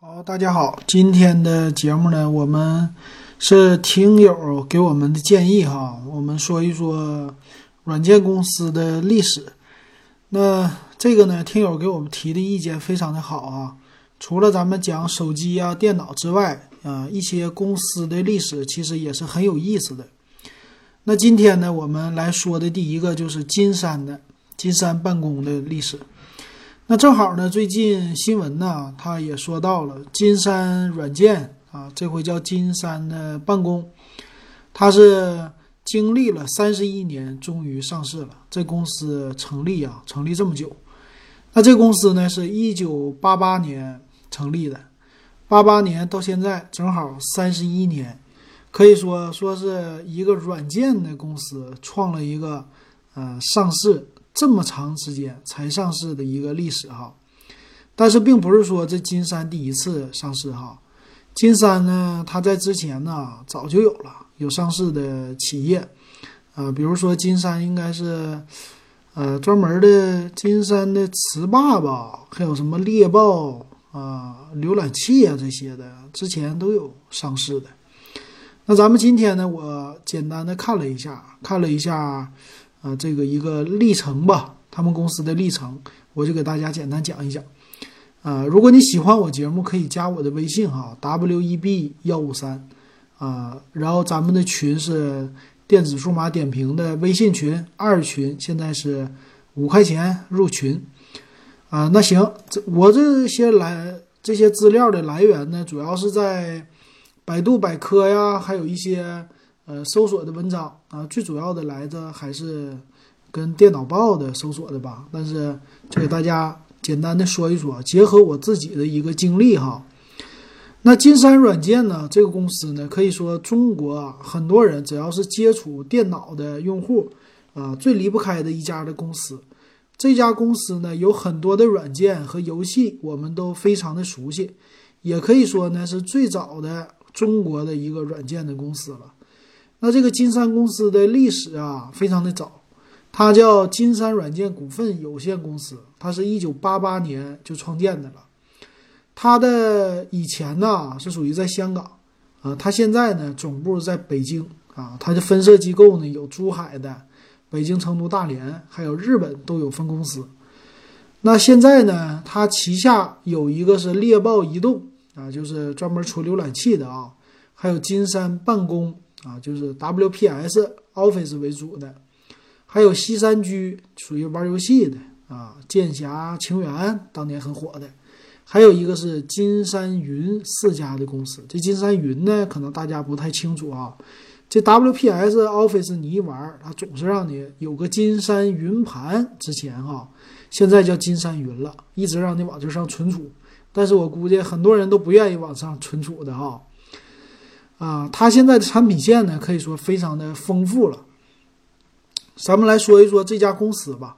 好，大家好，今天的节目呢，我们是听友给我们的建议哈，我们说一说软件公司的历史。那这个呢，听友给我们提的意见非常的好啊。除了咱们讲手机啊、电脑之外，啊，一些公司的历史其实也是很有意思的。那今天呢，我们来说的第一个就是金山的金山办公的历史。那正好呢，最近新闻呢，他也说到了金山软件啊，这回叫金山的办公，它是经历了三十一年，终于上市了。这公司成立啊，成立这么久，那这公司呢，是一九八八年成立的，八八年到现在正好三十一年，可以说说是一个软件的公司创了一个呃上市。这么长时间才上市的一个历史哈，但是并不是说这金山第一次上市哈，金山呢，它在之前呢早就有了有上市的企业，呃，比如说金山应该是呃专门的金山的词霸吧，还有什么猎豹啊、浏览器啊这些的，之前都有上市的。那咱们今天呢，我简单的看了一下，看了一下。啊，这个一个历程吧，他们公司的历程，我就给大家简单讲一讲。啊，如果你喜欢我节目，可以加我的微信哈，w e b 幺五三，啊，然后咱们的群是电子数码点评的微信群二群，现在是五块钱入群。啊，那行，这我这些来这些资料的来源呢，主要是在百度百科呀，还有一些。呃，搜索的文章啊，最主要的来的还是跟电脑报的搜索的吧。但是就给大家简单的说一说，结合我自己的一个经历哈。那金山软件呢，这个公司呢，可以说中国啊很多人只要是接触电脑的用户啊，最离不开的一家的公司。这家公司呢，有很多的软件和游戏，我们都非常的熟悉，也可以说呢，是最早的中国的一个软件的公司了。那这个金山公司的历史啊，非常的早，它叫金山软件股份有限公司，它是一九八八年就创建的了。它的以前呢是属于在香港，啊，它现在呢总部在北京啊，它的分社机构呢有珠海的、北京、成都、大连，还有日本都有分公司。那现在呢，它旗下有一个是猎豹移动啊，就是专门出浏览器的啊，还有金山办公。啊，就是 WPS Office 为主的，还有西山居属于玩游戏的啊，剑侠情缘当年很火的，还有一个是金山云四家的公司。这金山云呢，可能大家不太清楚啊。这 WPS Office 你一玩，它总是让你有个金山云盘，之前哈，现在叫金山云了，一直让你往这上存储。但是我估计很多人都不愿意往上存储的哈。啊，啊它现在的产品线呢，可以说非常的丰富了。咱们来说一说这家公司吧。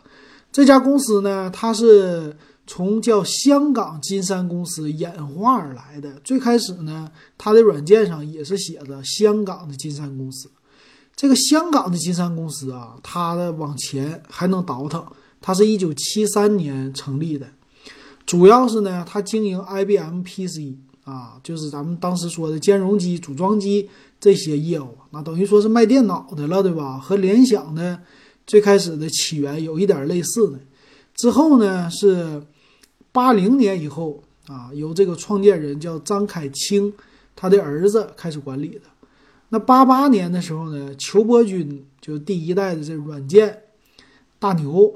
这家公司呢，它是从叫香港金山公司演化而来的。最开始呢，它的软件上也是写着香港的金山公司。这个香港的金山公司啊，它的往前还能倒腾，它是一九七三年成立的，主要是呢，它经营 IBM PC。啊，就是咱们当时说的兼容机、组装机这些业务，那等于说是卖电脑的了，对吧？和联想的最开始的起源有一点类似的。之后呢，是八零年以后啊，由这个创建人叫张凯清，他的儿子开始管理的。那八八年的时候呢，裘伯军就第一代的这软件大牛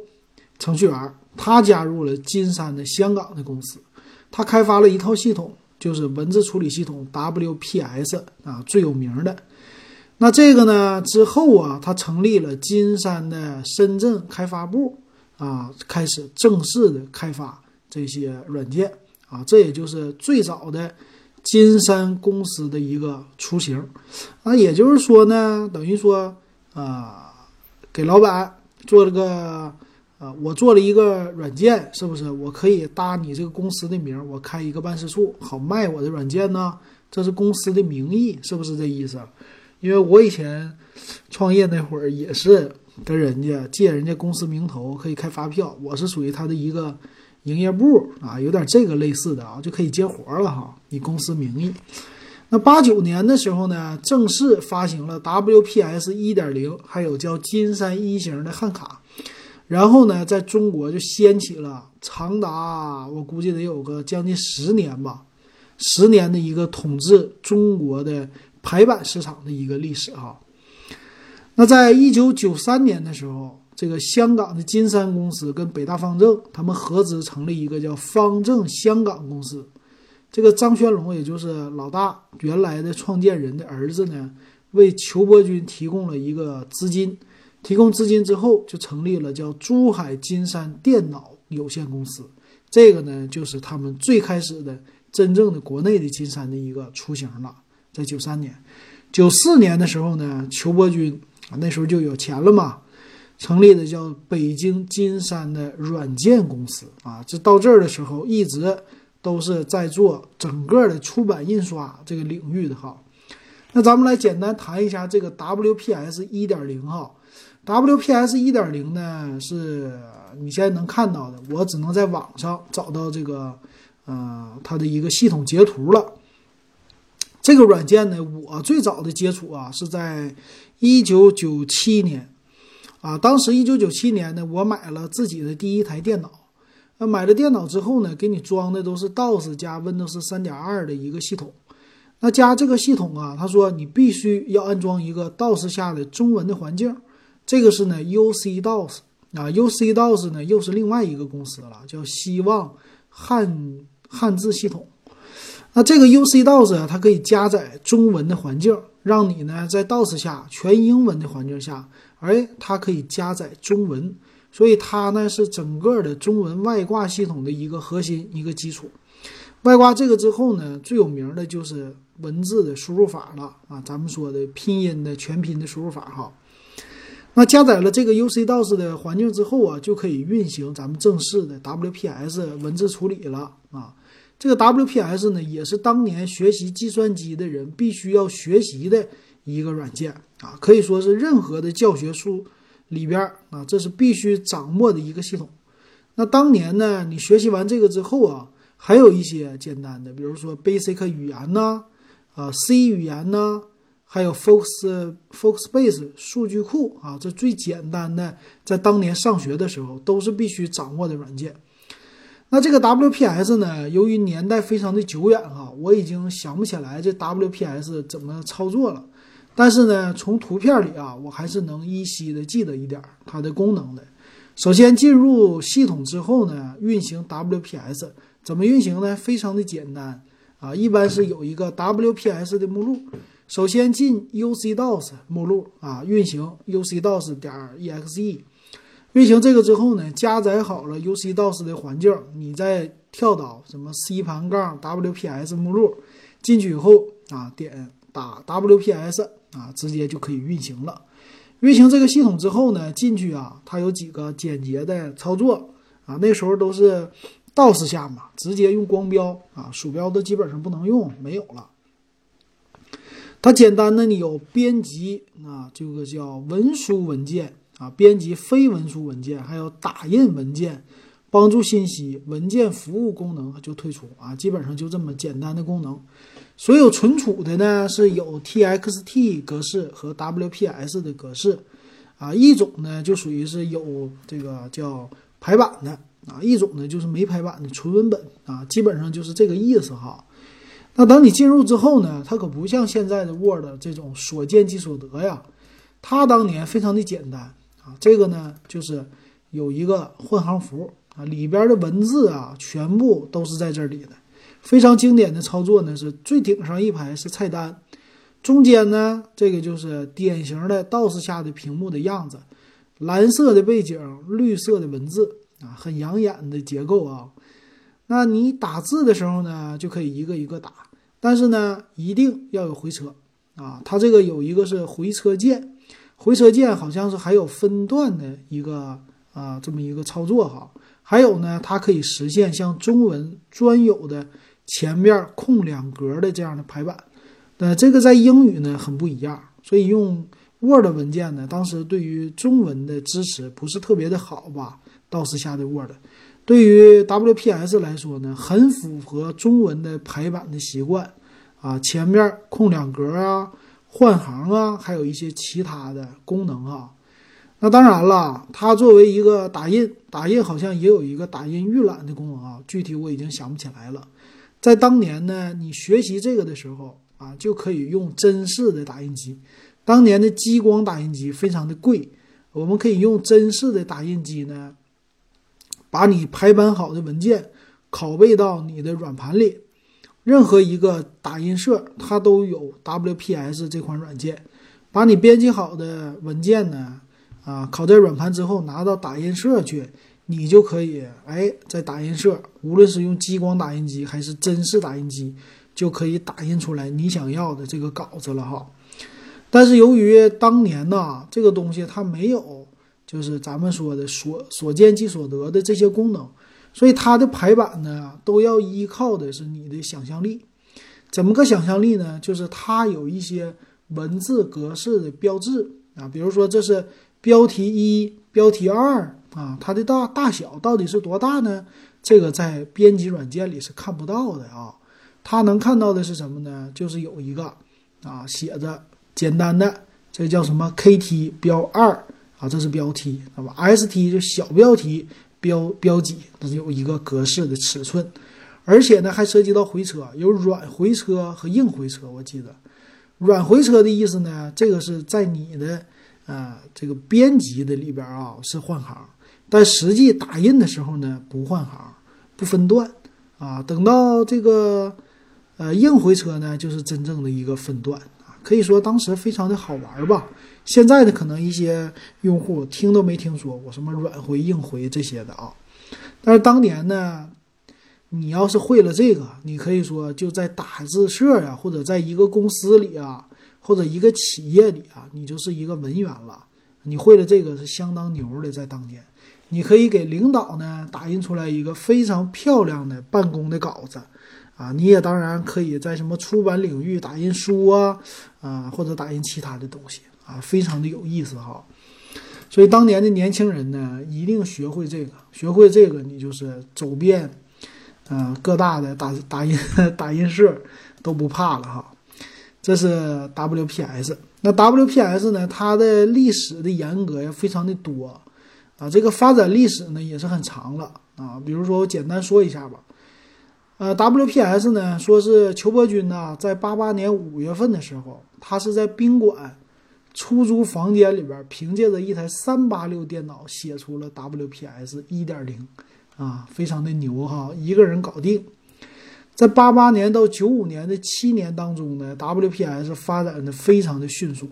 程序员，他加入了金山的香港的公司，他开发了一套系统。就是文字处理系统 WPS 啊，最有名的。那这个呢之后啊，他成立了金山的深圳开发部啊，开始正式的开发这些软件啊，这也就是最早的金山公司的一个雏形。那也就是说呢，等于说啊，给老板做了个。啊，我做了一个软件，是不是？我可以搭你这个公司的名，我开一个办事处，好卖我的软件呢？这是公司的名义，是不是这意思？因为我以前创业那会儿也是跟人家借人家公司名头，可以开发票，我是属于他的一个营业部啊，有点这个类似的啊，就可以接活了哈，以公司名义。那八九年的时候呢，正式发行了 WPS 一点零，还有叫金山一型的汉卡。然后呢，在中国就掀起了长达我估计得有个将近十年吧，十年的一个统治中国的排版市场的一个历史哈。那在一九九三年的时候，这个香港的金山公司跟北大方正他们合资成立一个叫方正香港公司。这个张轩龙，也就是老大原来的创建人的儿子呢，为裘伯钧提供了一个资金。提供资金之后，就成立了叫珠海金山电脑有限公司。这个呢，就是他们最开始的真正的国内的金山的一个雏形了。在九三年、九四年的时候呢，裘伯钧啊，那时候就有钱了嘛，成立的叫北京金山的软件公司啊。这到这儿的时候，一直都是在做整个的出版印刷这个领域的哈。那咱们来简单谈一下这个 WPS 一点零哈。WPS 一点零呢，是你现在能看到的，我只能在网上找到这个，呃，它的一个系统截图了。这个软件呢，我最早的接触啊，是在一九九七年，啊，当时一九九七年呢，我买了自己的第一台电脑。那买了电脑之后呢，给你装的都是 DOS 加 Windows 三点二的一个系统。那加这个系统啊，他说你必须要安装一个 DOS 下的中文的环境。这个是呢，UC DOS 啊，UC DOS 呢又是另外一个公司了，叫希望汉汉字系统。那这个 UC DOS 啊，它可以加载中文的环境，让你呢在 DOS 下全英文的环境下，哎，它可以加载中文，所以它呢是整个的中文外挂系统的一个核心一个基础。外挂这个之后呢，最有名的就是文字的输入法了啊，咱们说的拼音的全拼的输入法哈。那加载了这个 UC DOS 的环境之后啊，就可以运行咱们正式的 WPS 文字处理了啊。这个 WPS 呢，也是当年学习计算机的人必须要学习的一个软件啊，可以说是任何的教学书里边啊，这是必须掌握的一个系统。那当年呢，你学习完这个之后啊，还有一些简单的，比如说 Basic 语言呐，啊 C 语言呐。还有 Fox FoxBase 数据库啊，这最简单的，在当年上学的时候都是必须掌握的软件。那这个 WPS 呢，由于年代非常的久远哈，我已经想不起来这 WPS 怎么操作了。但是呢，从图片里啊，我还是能依稀的记得一点它的功能的。首先进入系统之后呢，运行 WPS 怎么运行呢？非常的简单啊，一般是有一个 WPS 的目录。首先进 UCDOS 目录啊，运行 UCDOS 点 exe，运行这个之后呢，加载好了 UCDOS 的环境，你再跳到什么 C 盘杠 WPS 目录，进去以后啊，点打 WPS 啊，直接就可以运行了。运行这个系统之后呢，进去啊，它有几个简洁的操作啊，那时候都是 DOS 下嘛，直接用光标啊，鼠标都基本上不能用，没有了。它简单的，你有编辑啊，这个叫文书文件啊，编辑非文书文件，还有打印文件，帮助信息文件服务功能就退出啊，基本上就这么简单的功能。所有存储的呢是有 TXT 格式和 WPS 的格式啊，一种呢就属于是有这个叫排版的啊，一种呢就是没排版的纯文本啊，基本上就是这个意思哈。那等你进入之后呢，它可不像现在的 Word 这种所见即所得呀，它当年非常的简单啊。这个呢，就是有一个换行符啊，里边的文字啊，全部都是在这里的。非常经典的操作呢，是最顶上一排是菜单，中间呢，这个就是典型的 DOS 下的屏幕的样子，蓝色的背景，绿色的文字啊，很养眼的结构啊。那你打字的时候呢，就可以一个一个打，但是呢，一定要有回车啊。它这个有一个是回车键，回车键好像是还有分段的一个啊这么一个操作哈。还有呢，它可以实现像中文专有的前面空两格的这样的排版。那这个在英语呢很不一样，所以用 Word 文件呢，当时对于中文的支持不是特别的好吧？DOS 下的 Word。对于 WPS 来说呢，很符合中文的排版的习惯啊，前面空两格啊，换行啊，还有一些其他的功能啊。那当然了，它作为一个打印，打印好像也有一个打印预览的功能啊，具体我已经想不起来了。在当年呢，你学习这个的时候啊，就可以用真式的打印机。当年的激光打印机非常的贵，我们可以用真式的打印机呢，把你排版好的文件拷贝到你的软盘里。任何一个打印社它都有 WPS 这款软件，把你编辑好的文件呢。啊，拷在软盘之后拿到打印社去，你就可以哎，在打印社，无论是用激光打印机还是真式打印机，就可以打印出来你想要的这个稿子了哈。但是由于当年呢，这个东西它没有，就是咱们说的所所见即所得的这些功能，所以它的排版呢都要依靠的是你的想象力。怎么个想象力呢？就是它有一些文字格式的标志啊，比如说这是。标题一、标题二啊，它的大大小到底是多大呢？这个在编辑软件里是看不到的啊。它能看到的是什么呢？就是有一个啊，写着简单的，这叫什么 KT 标二啊，这是标题，那么 ST 就小标题标标几，这是有一个格式的尺寸，而且呢还涉及到回车，有软回车和硬回车。我记得软回车的意思呢，这个是在你的。啊，这个编辑的里边啊是换行，但实际打印的时候呢不换行，不分段啊。等到这个呃硬回车呢，就是真正的一个分段啊。可以说当时非常的好玩吧。现在的可能一些用户听都没听说过什么软回硬回这些的啊。但是当年呢，你要是会了这个，你可以说就在打字社呀，或者在一个公司里啊。或者一个企业里啊，你就是一个文员了。你会了这个是相当牛的，在当年，你可以给领导呢打印出来一个非常漂亮的办公的稿子，啊，你也当然可以在什么出版领域打印书啊，啊，或者打印其他的东西啊，非常的有意思哈。所以当年的年轻人呢，一定学会这个，学会这个，你就是走遍，嗯，各大的打打印打印社都不怕了哈。这是 WPS，那 WPS 呢？它的历史的严格呀，非常的多啊。这个发展历史呢，也是很长了啊。比如说，我简单说一下吧。呃，WPS 呢，说是裘伯君呢，在八八年五月份的时候，他是在宾馆出租房间里边，凭借着一台三八六电脑写出了 WPS 一点零啊，非常的牛哈，一个人搞定。在八八年到九五年的七年当中呢，WPS 发展的非常的迅速。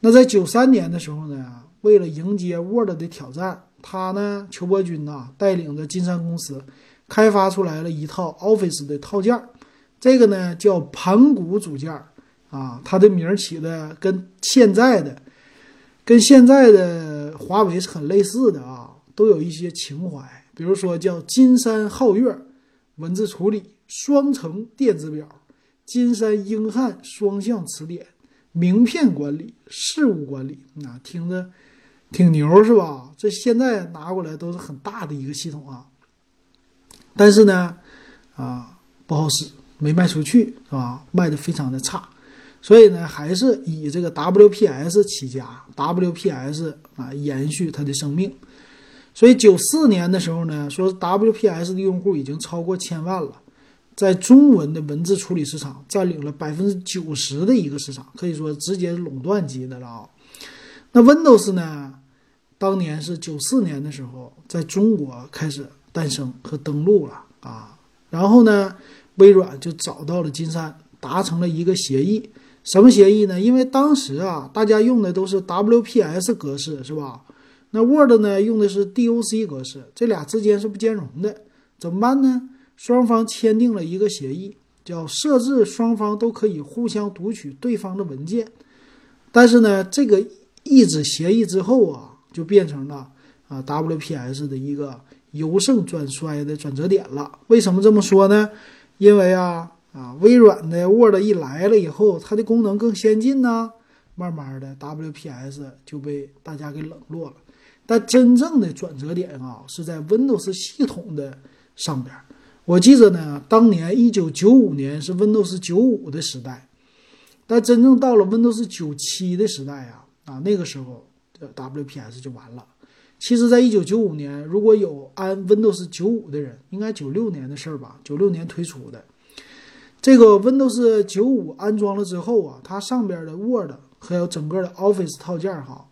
那在九三年的时候呢，为了迎接 Word 的挑战，他呢，裘伯君呐，带领着金山公司，开发出来了一套 Office 的套件。这个呢叫盘古组件啊，它的名起的跟现在的跟现在的华为是很类似的啊，都有一些情怀。比如说叫金山皓月文字处理。双层电子表、金山英汉双向词典、名片管理、事务管理，啊，听着挺牛是吧？这现在拿过来都是很大的一个系统啊。但是呢，啊，不好使，没卖出去是吧？卖的非常的差，所以呢，还是以这个 WPS 起家，WPS 啊延续它的生命。所以九四年的时候呢，说 WPS 的用户已经超过千万了。在中文的文字处理市场占领了百分之九十的一个市场，可以说直接垄断级的了啊。那 Windows 呢？当年是九四年的时候，在中国开始诞生和登陆了啊。然后呢，微软就找到了金山，达成了一个协议。什么协议呢？因为当时啊，大家用的都是 WPS 格式，是吧？那 Word 呢，用的是 DOC 格式，这俩之间是不兼容的，怎么办呢？双方签订了一个协议，叫设置双方都可以互相读取对方的文件。但是呢，这个一纸协议之后啊，就变成了啊 WPS 的一个由盛转衰的转折点了。为什么这么说呢？因为啊啊微软的 Word 一来了以后，它的功能更先进呢，慢慢的 WPS 就被大家给冷落了。但真正的转折点啊，是在 Windows 系统的上边。我记着呢，当年一九九五年是 Windows 九五的时代，但真正到了 Windows 九七的时代啊，啊那个时候的 WPS 就完了。其实，在一九九五年，如果有安 Windows 九五的人，应该九六年的事儿吧？九六年推出的这个 Windows 九五安装了之后啊，它上边的 Word 还有整个的 Office 套件哈，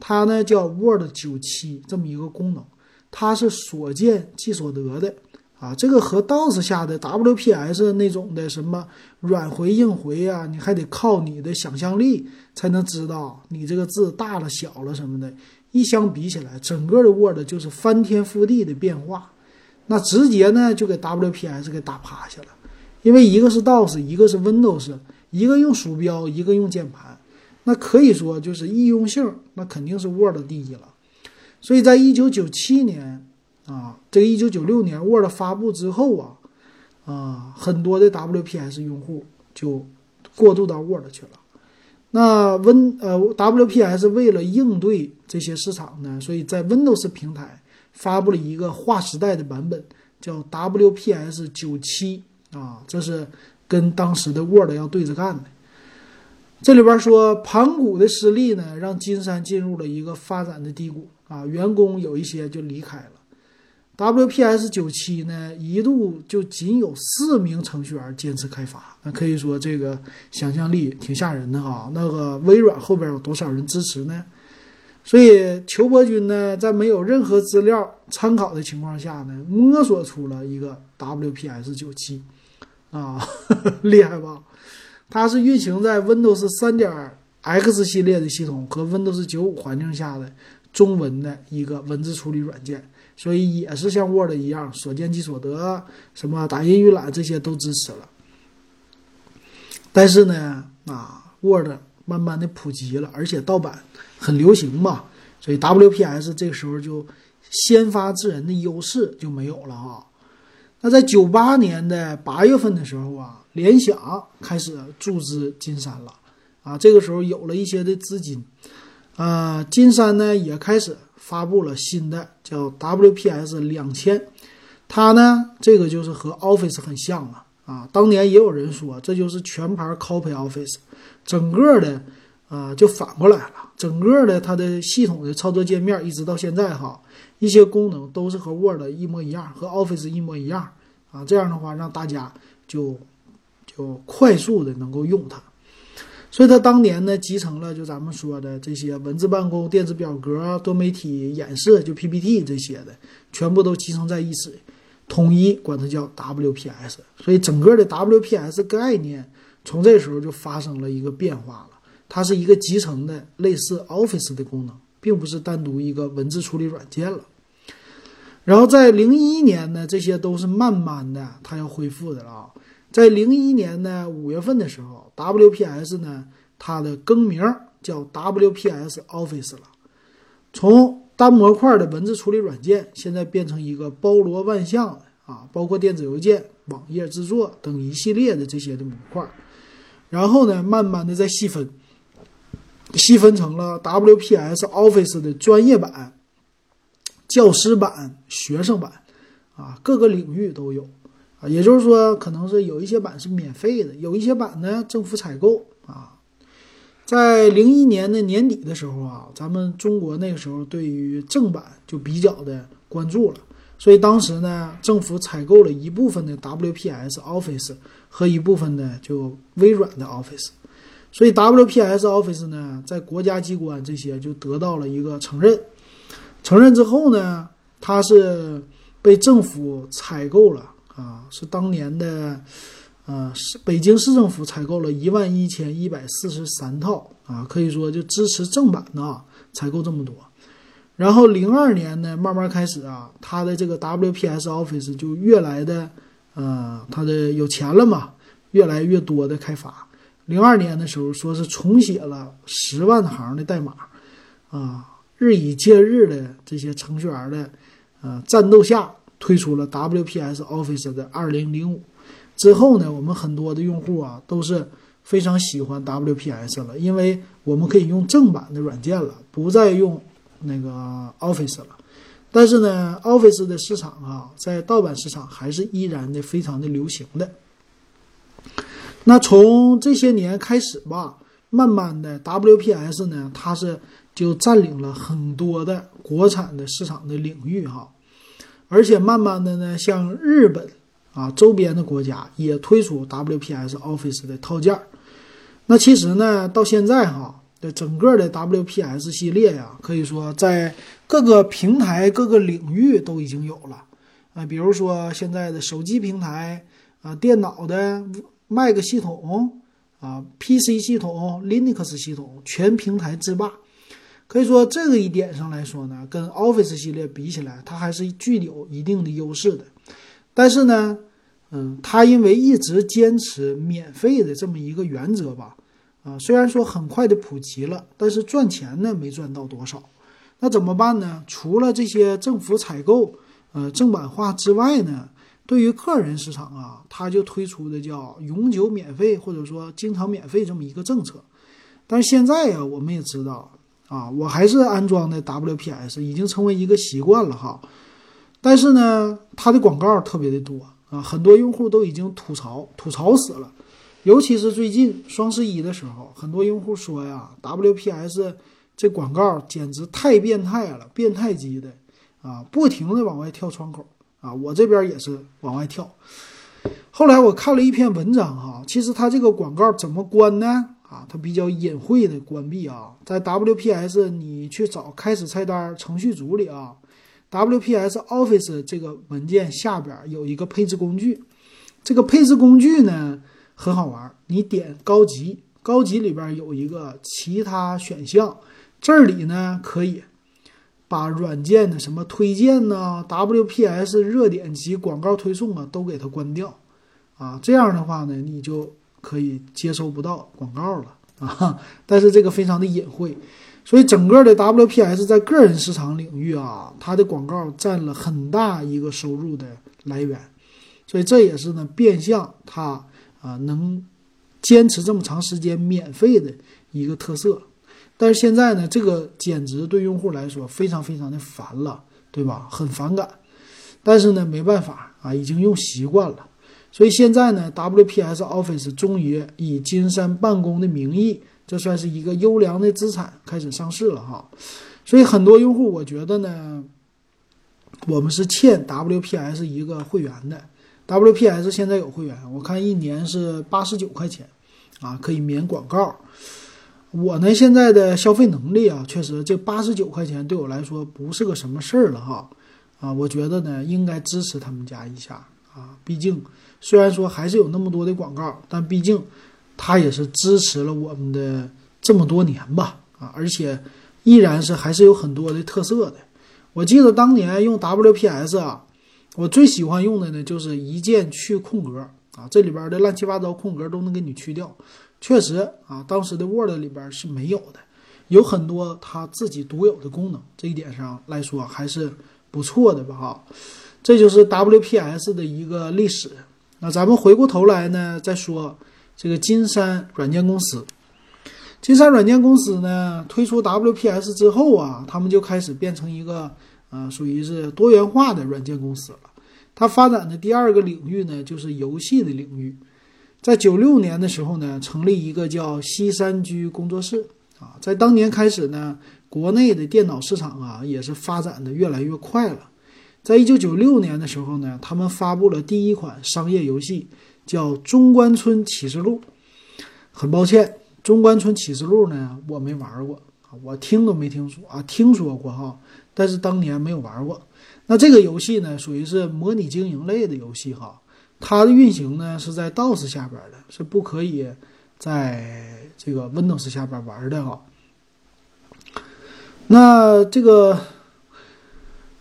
它呢叫 Word 九七这么一个功能，它是所见即所得的啊。这个和 DOS 下的 WPS 那种的什么软回硬回啊，你还得靠你的想象力才能知道你这个字大了小了什么的。一相比起来，整个的 Word 就是翻天覆地的变化，那直接呢就给 WPS 给打趴下了。因为一个是 DOS，一个是 Windows，一个用鼠标，一个用键盘，那可以说就是易用性，那肯定是 Word 第一了。所以在一九九七年啊，这个一九九六年 Word 发布之后啊，啊，很多的 WPS 用户就过渡到 Word 去了。那 Win 呃 WPS 为了应对这些市场呢，所以在 Windows 平台发布了一个划时代的版本，叫 WPS 九七啊，这是跟当时的 Word 要对着干的。这里边说盘古的失利呢，让金山进入了一个发展的低谷啊，员工有一些就离开了。WPS 九七呢，一度就仅有四名程序员坚持开发，那可以说这个想象力挺吓人的哈。那个微软后边有多少人支持呢？所以裘伯君呢，在没有任何资料参考的情况下呢，摸索出了一个 WPS 九七，啊，厉害吧？它是运行在 Windows 三点 X 系列的系统和 Windows 九五环境下的中文的一个文字处理软件。所以也是像 Word 一样，所见即所得，什么打印预览这些都支持了。但是呢，啊，Word 慢慢的普及了，而且盗版很流行嘛，所以 WPS 这个时候就先发制人的优势就没有了哈。那在九八年的八月份的时候啊，联想开始注资金山了，啊，这个时候有了一些的资金，啊，金山呢也开始。发布了新的叫 WPS 两千，它呢这个就是和 Office 很像啊啊，当年也有人说这就是全盘 copy Office，整个的啊就反过来了，整个的它的系统的操作界面一直到现在哈，一些功能都是和 Word 一模一样，和 Office 一模一样啊，这样的话让大家就就快速的能够用它。所以它当年呢，集成了就咱们说的这些文字办公、电子表格、多媒体演示，就 PPT 这些的，全部都集成在一起，统一管它叫 WPS。所以整个的 WPS 概念从这时候就发生了一个变化了，它是一个集成的类似 Office 的功能，并不是单独一个文字处理软件了。然后在零一年呢，这些都是慢慢的它要恢复的了啊。在零一年呢五月份的时候，WPS 呢它的更名叫 WPS Office 了，从单模块的文字处理软件，现在变成一个包罗万象的啊，包括电子邮件、网页制作等一系列的这些的模块。然后呢，慢慢的在细分，细分成了 WPS Office 的专业版、教师版、学生版啊，各个领域都有。啊，也就是说，可能是有一些版是免费的，有一些版呢政府采购啊。在零一年的年底的时候啊，咱们中国那个时候对于正版就比较的关注了，所以当时呢，政府采购了一部分的 WPS Office 和一部分的就微软的 Office，所以 WPS Office 呢，在国家机关这些就得到了一个承认。承认之后呢，它是被政府采购了。啊，是当年的，呃，是北京市政府采购了一万一千一百四十三套啊，可以说就支持正版的啊，采购这么多。然后零二年呢，慢慢开始啊，它的这个 WPS Office 就越来的，呃，它的有钱了嘛，越来越多的开发。零二年的时候，说是重写了十万行的代码，啊，日以继日的这些程序员的，呃，战斗下。推出了 WPS Office 的2005之后呢，我们很多的用户啊都是非常喜欢 WPS 了，因为我们可以用正版的软件了，不再用那个 Office 了。但是呢，Office 的市场啊，在盗版市场还是依然的非常的流行的。那从这些年开始吧，慢慢的 WPS 呢，它是就占领了很多的国产的市场的领域哈，而且慢慢的呢，像日本啊周边的国家也推出 WPS Office 的套件儿。那其实呢，到现在哈，的整个的 WPS 系列呀，可以说在各个平台、各个领域都已经有了啊，比如说现在的手机平台啊，电脑的。Mac 系统啊，PC 系统、Linux 系统全平台制霸，可以说这个一点上来说呢，跟 Office 系列比起来，它还是具有一定的优势的。但是呢，嗯，它因为一直坚持免费的这么一个原则吧，啊，虽然说很快的普及了，但是赚钱呢没赚到多少。那怎么办呢？除了这些政府采购，呃，正版化之外呢？对于个人市场啊，他就推出的叫永久免费或者说经常免费这么一个政策。但是现在呀，我们也知道啊，我还是安装的 WPS，已经成为一个习惯了哈。但是呢，它的广告特别的多啊，很多用户都已经吐槽吐槽死了。尤其是最近双十一的时候，很多用户说呀，WPS 这广告简直太变态了，变态级的啊，不停的往外跳窗口。啊，我这边也是往外跳。后来我看了一篇文章哈，其实它这个广告怎么关呢？啊，它比较隐晦的关闭啊，在 WPS 你去找开始菜单程序组里啊，WPS Office 这个文件下边有一个配置工具，这个配置工具呢很好玩，你点高级，高级里边有一个其他选项，这里呢可以。把软件的什么推荐呐？WPS 热点及广告推送啊，都给它关掉，啊，这样的话呢，你就可以接收不到广告了啊。但是这个非常的隐晦，所以整个的 WPS 在个人市场领域啊，它的广告占了很大一个收入的来源，所以这也是呢变相它啊能坚持这么长时间免费的一个特色。但是现在呢，这个简直对用户来说非常非常的烦了，对吧？很反感。但是呢，没办法啊，已经用习惯了。所以现在呢，WPS Office 终于以金山办公的名义，这算是一个优良的资产，开始上市了哈。所以很多用户，我觉得呢，我们是欠 WPS 一个会员的。WPS 现在有会员，我看一年是八十九块钱，啊，可以免广告。我呢，现在的消费能力啊，确实这八十九块钱对我来说不是个什么事儿了哈，啊，我觉得呢应该支持他们家一下啊，毕竟虽然说还是有那么多的广告，但毕竟它也是支持了我们的这么多年吧，啊，而且依然是还是有很多的特色的。我记得当年用 WPS 啊，我最喜欢用的呢就是一键去空格啊，这里边的乱七八糟空格都能给你去掉。确实啊，当时的 Word 里边是没有的，有很多它自己独有的功能，这一点上来说还是不错的吧？哈，这就是 WPS 的一个历史。那咱们回过头来呢，再说这个金山软件公司。金山软件公司呢推出 WPS 之后啊，他们就开始变成一个呃，属于是多元化的软件公司了。它发展的第二个领域呢，就是游戏的领域。在九六年的时候呢，成立一个叫西山居工作室啊。在当年开始呢，国内的电脑市场啊也是发展的越来越快了。在一九九六年的时候呢，他们发布了第一款商业游戏，叫《中关村启示录》。很抱歉，《中关村启示录》呢我没玩过啊，我听都没听说啊，听说过哈，但是当年没有玩过。那这个游戏呢，属于是模拟经营类的游戏哈。它的运行呢是在 DOS 下边的，是不可以在这个 Windows 下边玩的哈。那这个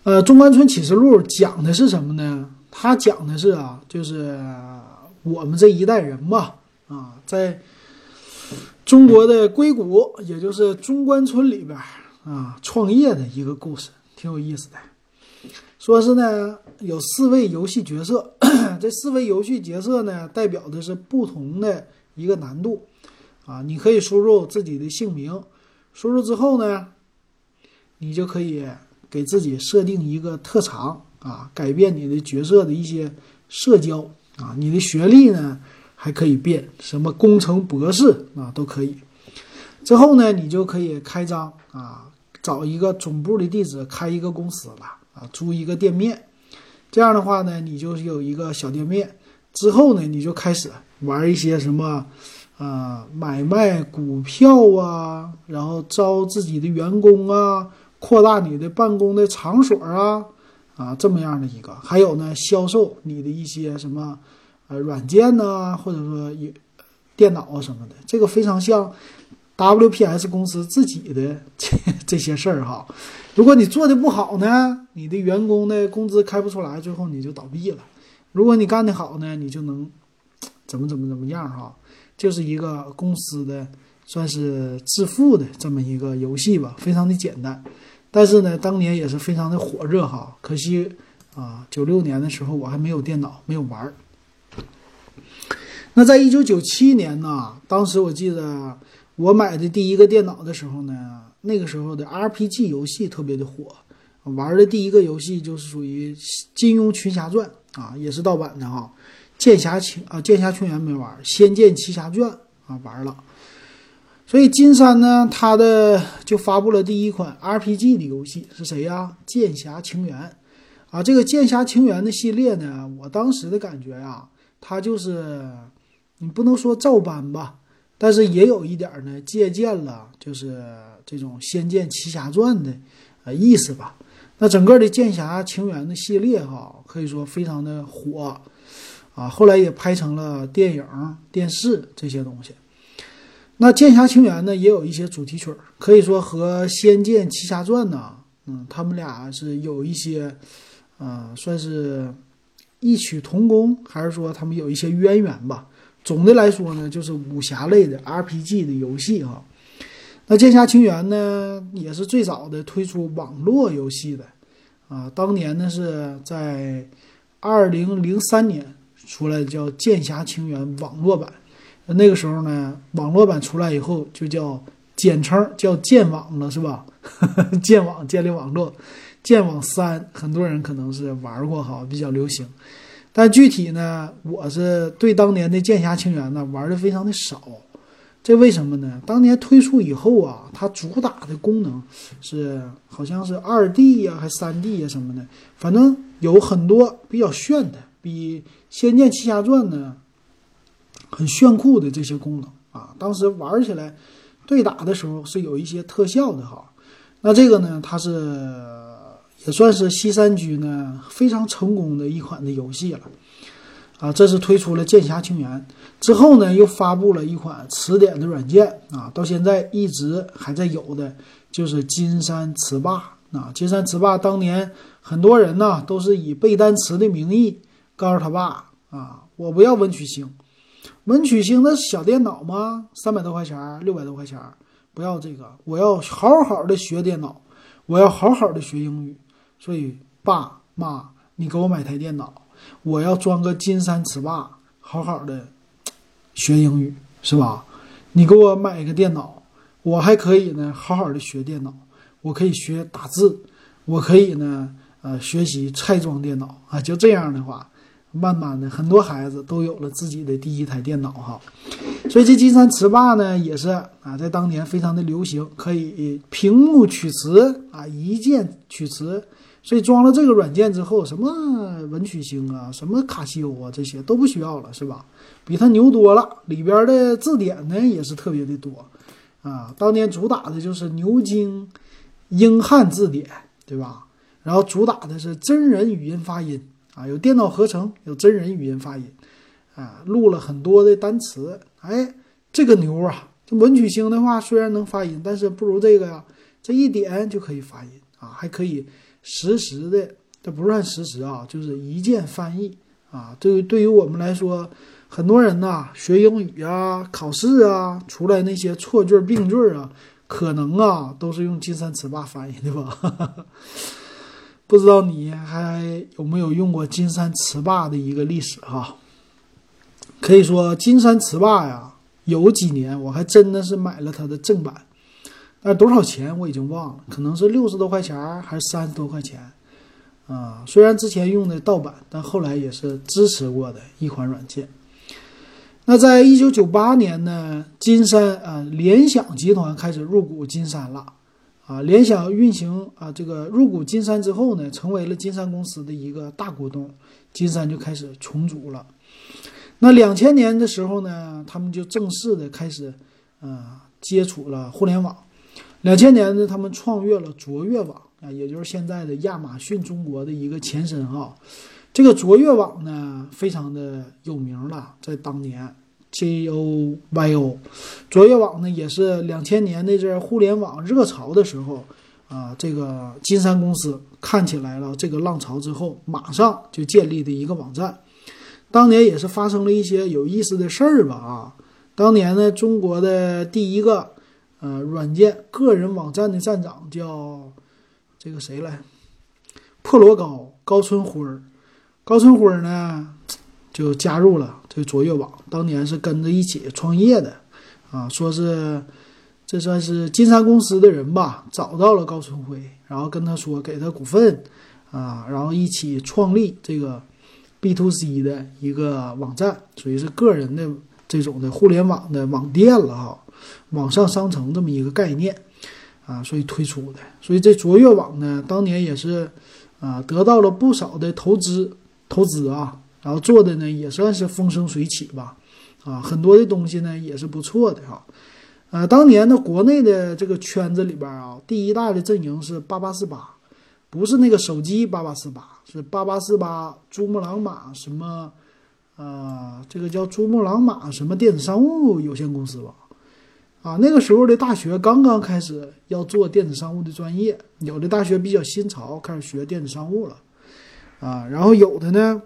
呃《中关村启示录》讲的是什么呢？它讲的是啊，就是我们这一代人嘛啊，在中国的硅谷，也就是中关村里边啊创业的一个故事，挺有意思的。说是呢，有四位游戏角色，这四位游戏角色呢，代表的是不同的一个难度，啊，你可以输入自己的姓名，输入之后呢，你就可以给自己设定一个特长啊，改变你的角色的一些社交啊。你的学历呢还可以变，什么工程博士啊都可以。之后呢，你就可以开张啊，找一个总部的地址，开一个公司了啊，租一个店面。这样的话呢，你就有一个小店面。之后呢，你就开始玩一些什么，呃，买卖股票啊，然后招自己的员工啊，扩大你的办公的场所啊，啊，这么样的一个。还有呢，销售你的一些什么，呃，软件呐，或者说也电脑啊什么的，这个非常像 WPS 公司自己的这 这些事儿哈。如果你做的不好呢，你的员工的工资开不出来，最后你就倒闭了。如果你干得好呢，你就能怎么怎么怎么样哈，就是一个公司的算是致富的这么一个游戏吧，非常的简单，但是呢，当年也是非常的火热哈。可惜啊，九六年的时候我还没有电脑，没有玩儿。那在一九九七年呢，当时我记得我买的第一个电脑的时候呢，那个时候的 RPG 游戏特别的火，玩的第一个游戏就是属于《金庸群侠传》。啊，也是盗版的哈，《剑侠情》啊，《剑侠情缘》没玩，《仙剑奇侠传》啊玩了。所以金山呢，他的就发布了第一款 RPG 的游戏是谁呀？《剑侠情缘》啊，这个《剑侠情缘》的系列呢，我当时的感觉呀，它就是你不能说照搬吧，但是也有一点呢，借鉴了就是这种《仙剑奇侠传》的呃意思吧。那整个的《剑侠情缘》的系列哈，可以说非常的火，啊，后来也拍成了电影、电视这些东西。那《剑侠情缘》呢，也有一些主题曲，可以说和《仙剑奇侠传》呢，嗯，他们俩是有一些，呃，算是异曲同工，还是说他们有一些渊源吧？总的来说呢，就是武侠类的 RPG 的游戏哈。那《剑侠情缘》呢，也是最早的推出网络游戏的，啊，当年呢是在二零零三年出来的，叫《剑侠情缘》网络版。那个时候呢，网络版出来以后，就叫简称叫剑网了，是吧？剑网建立网络，剑网三，很多人可能是玩过哈，比较流行。但具体呢，我是对当年的《剑侠情缘》呢玩的非常的少。这为什么呢？当年推出以后啊，它主打的功能是好像是二 D 呀，还三 D 呀什么的，反正有很多比较炫的，比《仙剑奇侠传》呢很炫酷的这些功能啊。当时玩起来对打的时候是有一些特效的哈。那这个呢，它是也算是西山居呢非常成功的一款的游戏了。啊，这是推出了《剑侠情缘》之后呢，又发布了一款词典的软件啊，到现在一直还在有的，就是金山词霸啊。金山词霸当年很多人呢都是以背单词的名义告诉他爸啊，我不要文曲星，文曲星那小电脑吗？三百多块钱，六百多块钱，不要这个，我要好好的学电脑，我要好好的学英语，所以爸妈，你给我买台电脑。我要装个金山词霸，好好的学英语，是吧？你给我买一个电脑，我还可以呢，好好的学电脑。我可以学打字，我可以呢，呃，学习拆装电脑啊。就这样的话，慢慢的，很多孩子都有了自己的第一台电脑哈。所以这金山词霸呢，也是啊，在当年非常的流行，可以屏幕取词啊，一键取词。所以装了这个软件之后，什么文曲星啊，什么卡西欧啊，这些都不需要了，是吧？比它牛多了。里边的字典呢也是特别的多，啊，当年主打的就是牛津英汉字典，对吧？然后主打的是真人语音发音啊，有电脑合成，有真人语音发音，啊，录了很多的单词。哎，这个牛啊！这文曲星的话虽然能发音，但是不如这个呀，这一点就可以发音啊，还可以。实时的，这不算实时啊，就是一键翻译啊。对于对于我们来说，很多人呐学英语啊，考试啊，出来那些错句病句啊，可能啊都是用金山词霸翻译的吧？不知道你还有没有用过金山词霸的一个历史哈？可以说金山词霸呀，有几年我还真的是买了它的正版。但多少钱我已经忘了，可能是六十多块钱还是三十多块钱啊。虽然之前用的盗版，但后来也是支持过的一款软件。那在一九九八年呢，金山啊，联想集团开始入股金山了，啊，联想运行啊，这个入股金山之后呢，成为了金山公司的一个大股东，金山就开始重组了。那两千年的时候呢，他们就正式的开始啊接触了互联网。两千年呢，他们创业了卓越网啊，也就是现在的亚马逊中国的一个前身哈。这个卓越网呢，非常的有名了，在当年，J O Y O，卓越网呢也是两千年那阵互联网热潮的时候啊，这个金山公司看起来了这个浪潮之后，马上就建立的一个网站。当年也是发生了一些有意思的事儿吧啊，当年呢，中国的第一个呃软件个人网站的站长叫这个谁来？破罗高高春辉儿。高春辉儿呢，就加入了这个卓越网，当年是跟着一起创业的，啊，说是这算是金山公司的人吧，找到了高春辉，然后跟他说给他股份，啊，然后一起创立这个 B to C 的一个网站，属于是个人的这种的互联网的网店了哈，网上商城这么一个概念，啊，所以推出的，所以这卓越网呢，当年也是啊，得到了不少的投资。投资啊，然后做的呢也算是风生水起吧，啊，很多的东西呢也是不错的哈，呃，当年呢国内的这个圈子里边啊，第一大的阵营是八八四八，不是那个手机八八四八，是八八四八珠穆朗玛什么，呃，这个叫珠穆朗玛什么电子商务有限公司吧，啊，那个时候的大学刚刚开始要做电子商务的专业，有的大学比较新潮，开始学电子商务了。啊，然后有的呢，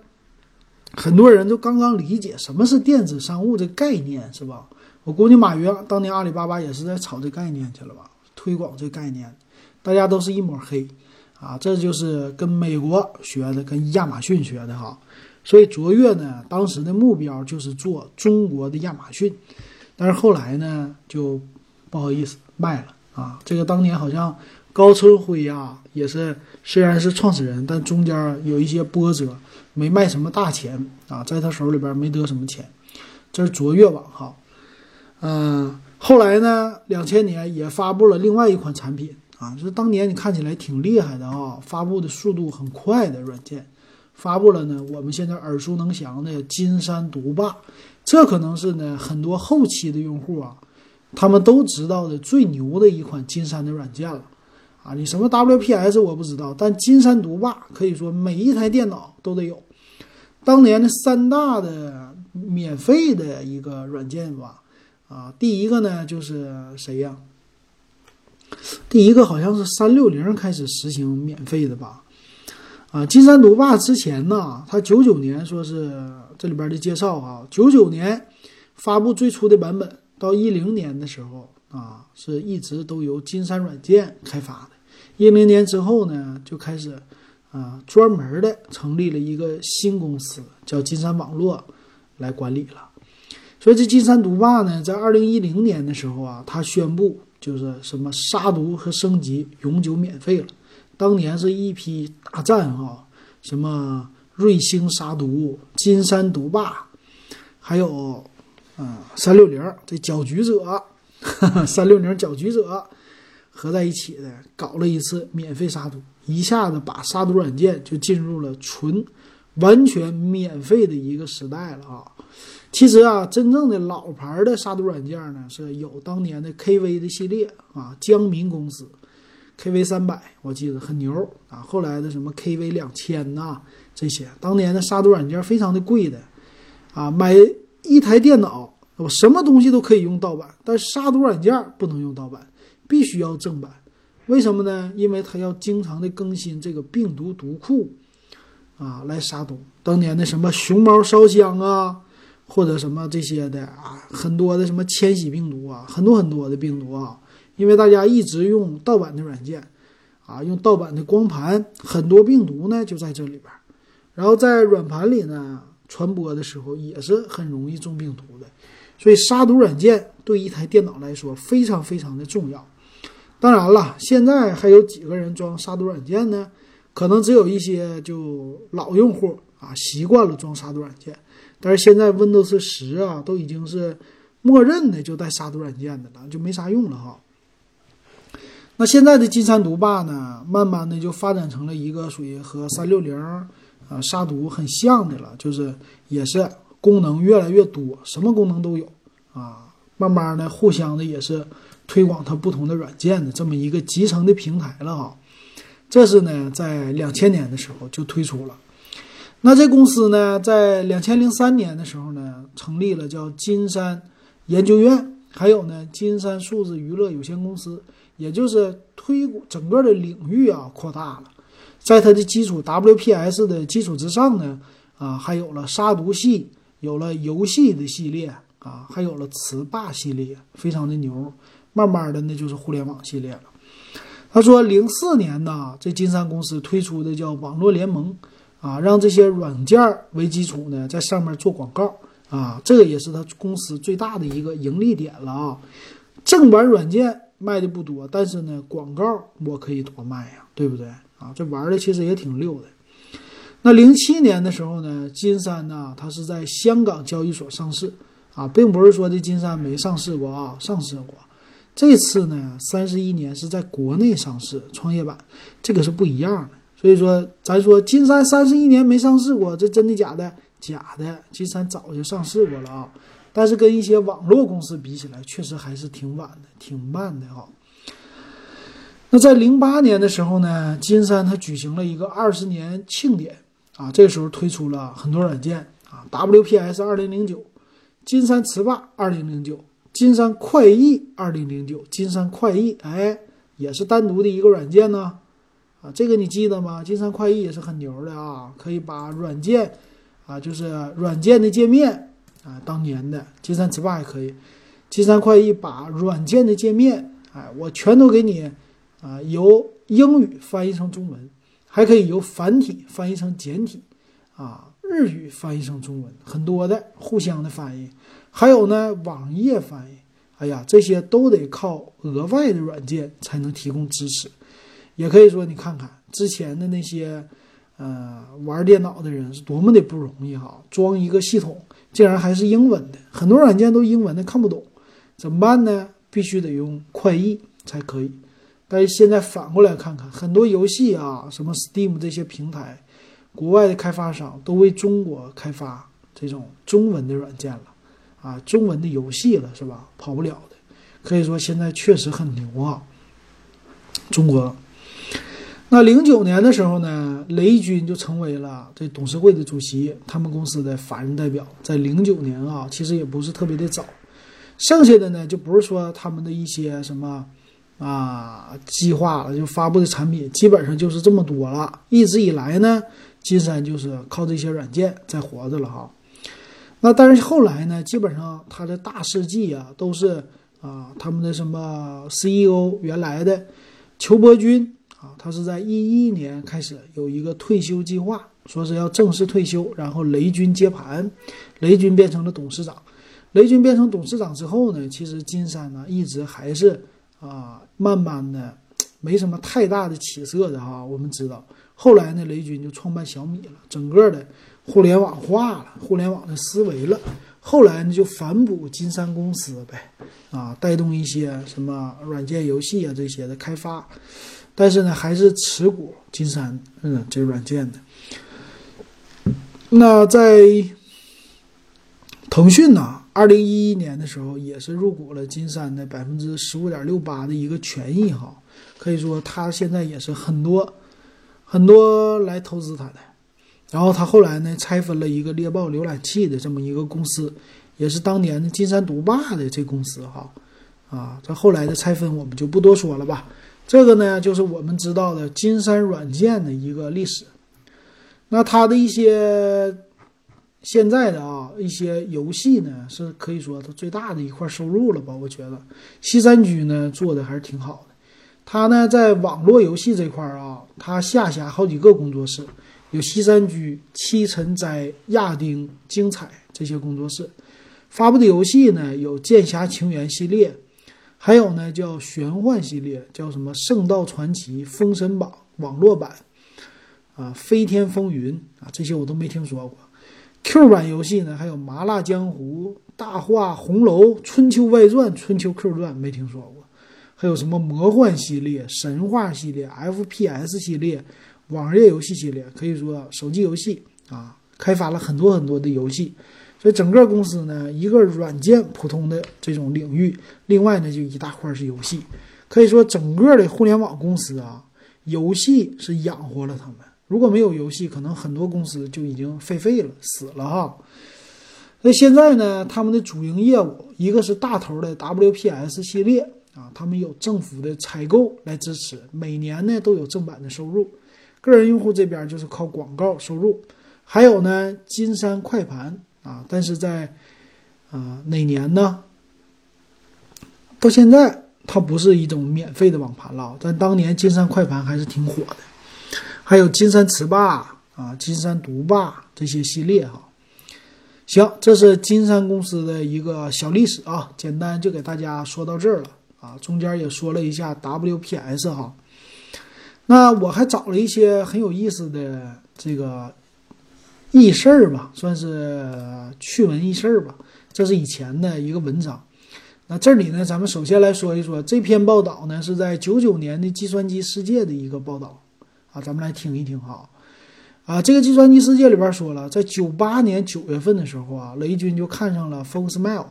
很多人都刚刚理解什么是电子商务这概念，是吧？我估计马云当年阿里巴巴也是在炒这概念去了吧，推广这概念，大家都是一抹黑啊，这就是跟美国学的，跟亚马逊学的哈。所以卓越呢，当时的目标就是做中国的亚马逊，但是后来呢，就不好意思卖了啊。这个当年好像。高春辉啊，也是虽然是创始人，但中间有一些波折，没卖什么大钱啊，在他手里边没得什么钱。这是卓越网哈，嗯，后来呢，两千年也发布了另外一款产品啊，就是当年你看起来挺厉害的啊，发布的速度很快的软件，发布了呢，我们现在耳熟能详的金山毒霸，这可能是呢很多后期的用户啊，他们都知道的最牛的一款金山的软件了。啊，你什么 WPS 我不知道，但金山毒霸可以说每一台电脑都得有。当年的三大的免费的一个软件吧，啊，第一个呢就是谁呀？第一个好像是三六零开始实行免费的吧？啊，金山毒霸之前呢，它九九年说是这里边的介绍啊，九九年发布最初的版本，到一零年的时候。啊，是一直都由金山软件开发的。一零年之后呢，就开始啊，专门的成立了一个新公司，叫金山网络来管理了。所以这金山毒霸呢，在二零一零年的时候啊，他宣布就是什么杀毒和升级永久免费了。当年是一批大战哈，什么瑞星杀毒、金山毒霸，还有啊三六零这搅局者。三六零搅局者合在一起的，搞了一次免费杀毒，一下子把杀毒软件就进入了纯完全免费的一个时代了啊！其实啊，真正的老牌的杀毒软件呢，是有当年的 KV 的系列啊，江民公司 KV 三百，我记得很牛啊。后来的什么 KV 两千呐，这些当年的杀毒软件非常的贵的啊，买一台电脑。我什么东西都可以用盗版，但杀毒软件不能用盗版，必须要正版。为什么呢？因为它要经常的更新这个病毒毒库啊，来杀毒。当年的什么熊猫烧香啊，或者什么这些的啊，很多的什么千禧病毒啊，很多很多的病毒啊，因为大家一直用盗版的软件啊，用盗版的光盘，很多病毒呢就在这里边。然后在软盘里呢传播的时候，也是很容易中病毒的。所以杀毒软件对一台电脑来说非常非常的重要。当然了，现在还有几个人装杀毒软件呢？可能只有一些就老用户啊习惯了装杀毒软件，但是现在 Windows 十啊都已经是默认的就带杀毒软件的了，就没啥用了哈。那现在的金山毒霸呢，慢慢的就发展成了一个属于和三六零啊杀毒很像的了，就是也是功能越来越多，什么功能都有啊。慢慢的，互相的也是推广它不同的软件的这么一个集成的平台了哈。这是呢，在两千年的时候就推出了。那这公司呢，在两千零三年的时候呢，成立了叫金山研究院，还有呢金山数字娱乐有限公司，也就是推整个的领域啊扩大了。在它的基础 WPS 的基础之上呢，啊，还有了杀毒系，有了游戏的系列啊，还有了词霸系列，非常的牛。慢慢的，那就是互联网系列了。他说，零四年呢，这金山公司推出的叫网络联盟，啊，让这些软件为基础呢，在上面做广告，啊，这个也是他公司最大的一个盈利点了啊。正版软件卖的不多，但是呢，广告我可以多卖呀，对不对啊？这玩的其实也挺溜的。那零七年的时候呢，金山呢，它是在香港交易所上市，啊，并不是说这金山没上市过啊，上市过。这次呢，三十一年是在国内上市创业板，这个是不一样的。所以说，咱说金山三十一年没上市过，这真的假的？假的，金山早就上市过了啊。但是跟一些网络公司比起来，确实还是挺晚的，挺慢的哈。那在零八年的时候呢，金山它举行了一个二十年庆典啊，这时候推出了很多软件啊，WPS 二零零九，金山词霸二零零九。金山快译二零零九，金山快译，哎，也是单独的一个软件呢，啊，这个你记得吗？金山快译也是很牛的啊，可以把软件，啊，就是软件的界面，啊，当年的金山词霸也可以，金山快译把软件的界面，哎，我全都给你，啊，由英语翻译成中文，还可以由繁体翻译成简体，啊，日语翻译成中文，很多的互相的翻译。还有呢，网页翻译，哎呀，这些都得靠额外的软件才能提供支持。也可以说，你看看之前的那些，呃，玩电脑的人是多么的不容易哈，装一个系统竟然还是英文的，很多软件都英文的看不懂，怎么办呢？必须得用快译才可以。但是现在反过来看看，很多游戏啊，什么 Steam 这些平台，国外的开发商都为中国开发这种中文的软件了。啊，中文的游戏了是吧？跑不了的，可以说现在确实很牛啊。中国，那零九年的时候呢，雷军就成为了这董事会的主席，他们公司的法人代表。在零九年啊，其实也不是特别的早。剩下的呢，就不是说他们的一些什么啊计划了，就发布的产品，基本上就是这么多了。一直以来呢，金山就是靠这些软件在活着了哈。那但是后来呢，基本上他的大事迹啊，都是啊，他们的什么 CEO 原来的裘伯君啊，他是在一一年开始有一个退休计划，说是要正式退休，然后雷军接盘，雷军变成了董事长。雷军变成董事长之后呢，其实金山呢一直还是啊，慢慢的没什么太大的起色的哈。我们知道，后来呢，雷军就创办小米了，整个的。互联网化了，互联网的思维了，后来呢就反哺金山公司呗，啊，带动一些什么软件游戏啊这些的开发，但是呢还是持股金山，嗯，这软件的。那在腾讯呢，二零一一年的时候也是入股了金山的百分之十五点六八的一个权益哈，可以说他现在也是很多很多来投资他的。然后他后来呢，拆分了一个猎豹浏览器的这么一个公司，也是当年的金山毒霸的这公司哈，啊，这后来的拆分我们就不多说了吧。这个呢，就是我们知道的金山软件的一个历史。那它的一些现在的啊一些游戏呢，是可以说它最大的一块收入了吧？我觉得西山居呢做的还是挺好的。它呢在网络游戏这块啊，它下辖好几个工作室。有西山居、七尘斋、亚丁、精彩这些工作室发布的游戏呢，有《剑侠情缘》系列，还有呢叫玄幻系列，叫什么《圣道传奇》《封神榜》网络版啊，《飞天风云》啊，这些我都没听说过。Q 版游戏呢，还有《麻辣江湖》《大话红楼》《春秋外传》《春秋 Q 传》，没听说过。还有什么魔幻系列、神话系列、FPS 系列、网页游戏系列，可以说手机游戏啊，开发了很多很多的游戏。所以整个公司呢，一个软件普通的这种领域，另外呢就一大块是游戏。可以说整个的互联网公司啊，游戏是养活了他们。如果没有游戏，可能很多公司就已经废废了、死了哈。那现在呢，他们的主营业务一个是大头的 WPS 系列。啊，他们有政府的采购来支持，每年呢都有正版的收入。个人用户这边就是靠广告收入。还有呢，金山快盘啊，但是在啊哪年呢？到现在它不是一种免费的网盘了，但当年金山快盘还是挺火的。还有金山词霸啊，金山独霸这些系列哈。行，这是金山公司的一个小历史啊，简单就给大家说到这儿了。啊，中间也说了一下 WPS 哈，那我还找了一些很有意思的这个轶事儿吧，算是趣闻轶事儿吧。这是以前的一个文章。那这里呢，咱们首先来说一说这篇报道呢，是在九九年的《计算机世界》的一个报道啊，咱们来听一听哈。啊，这个《计算机世界》里边说了，在九八年九月份的时候啊，雷军就看上了 Foxmail。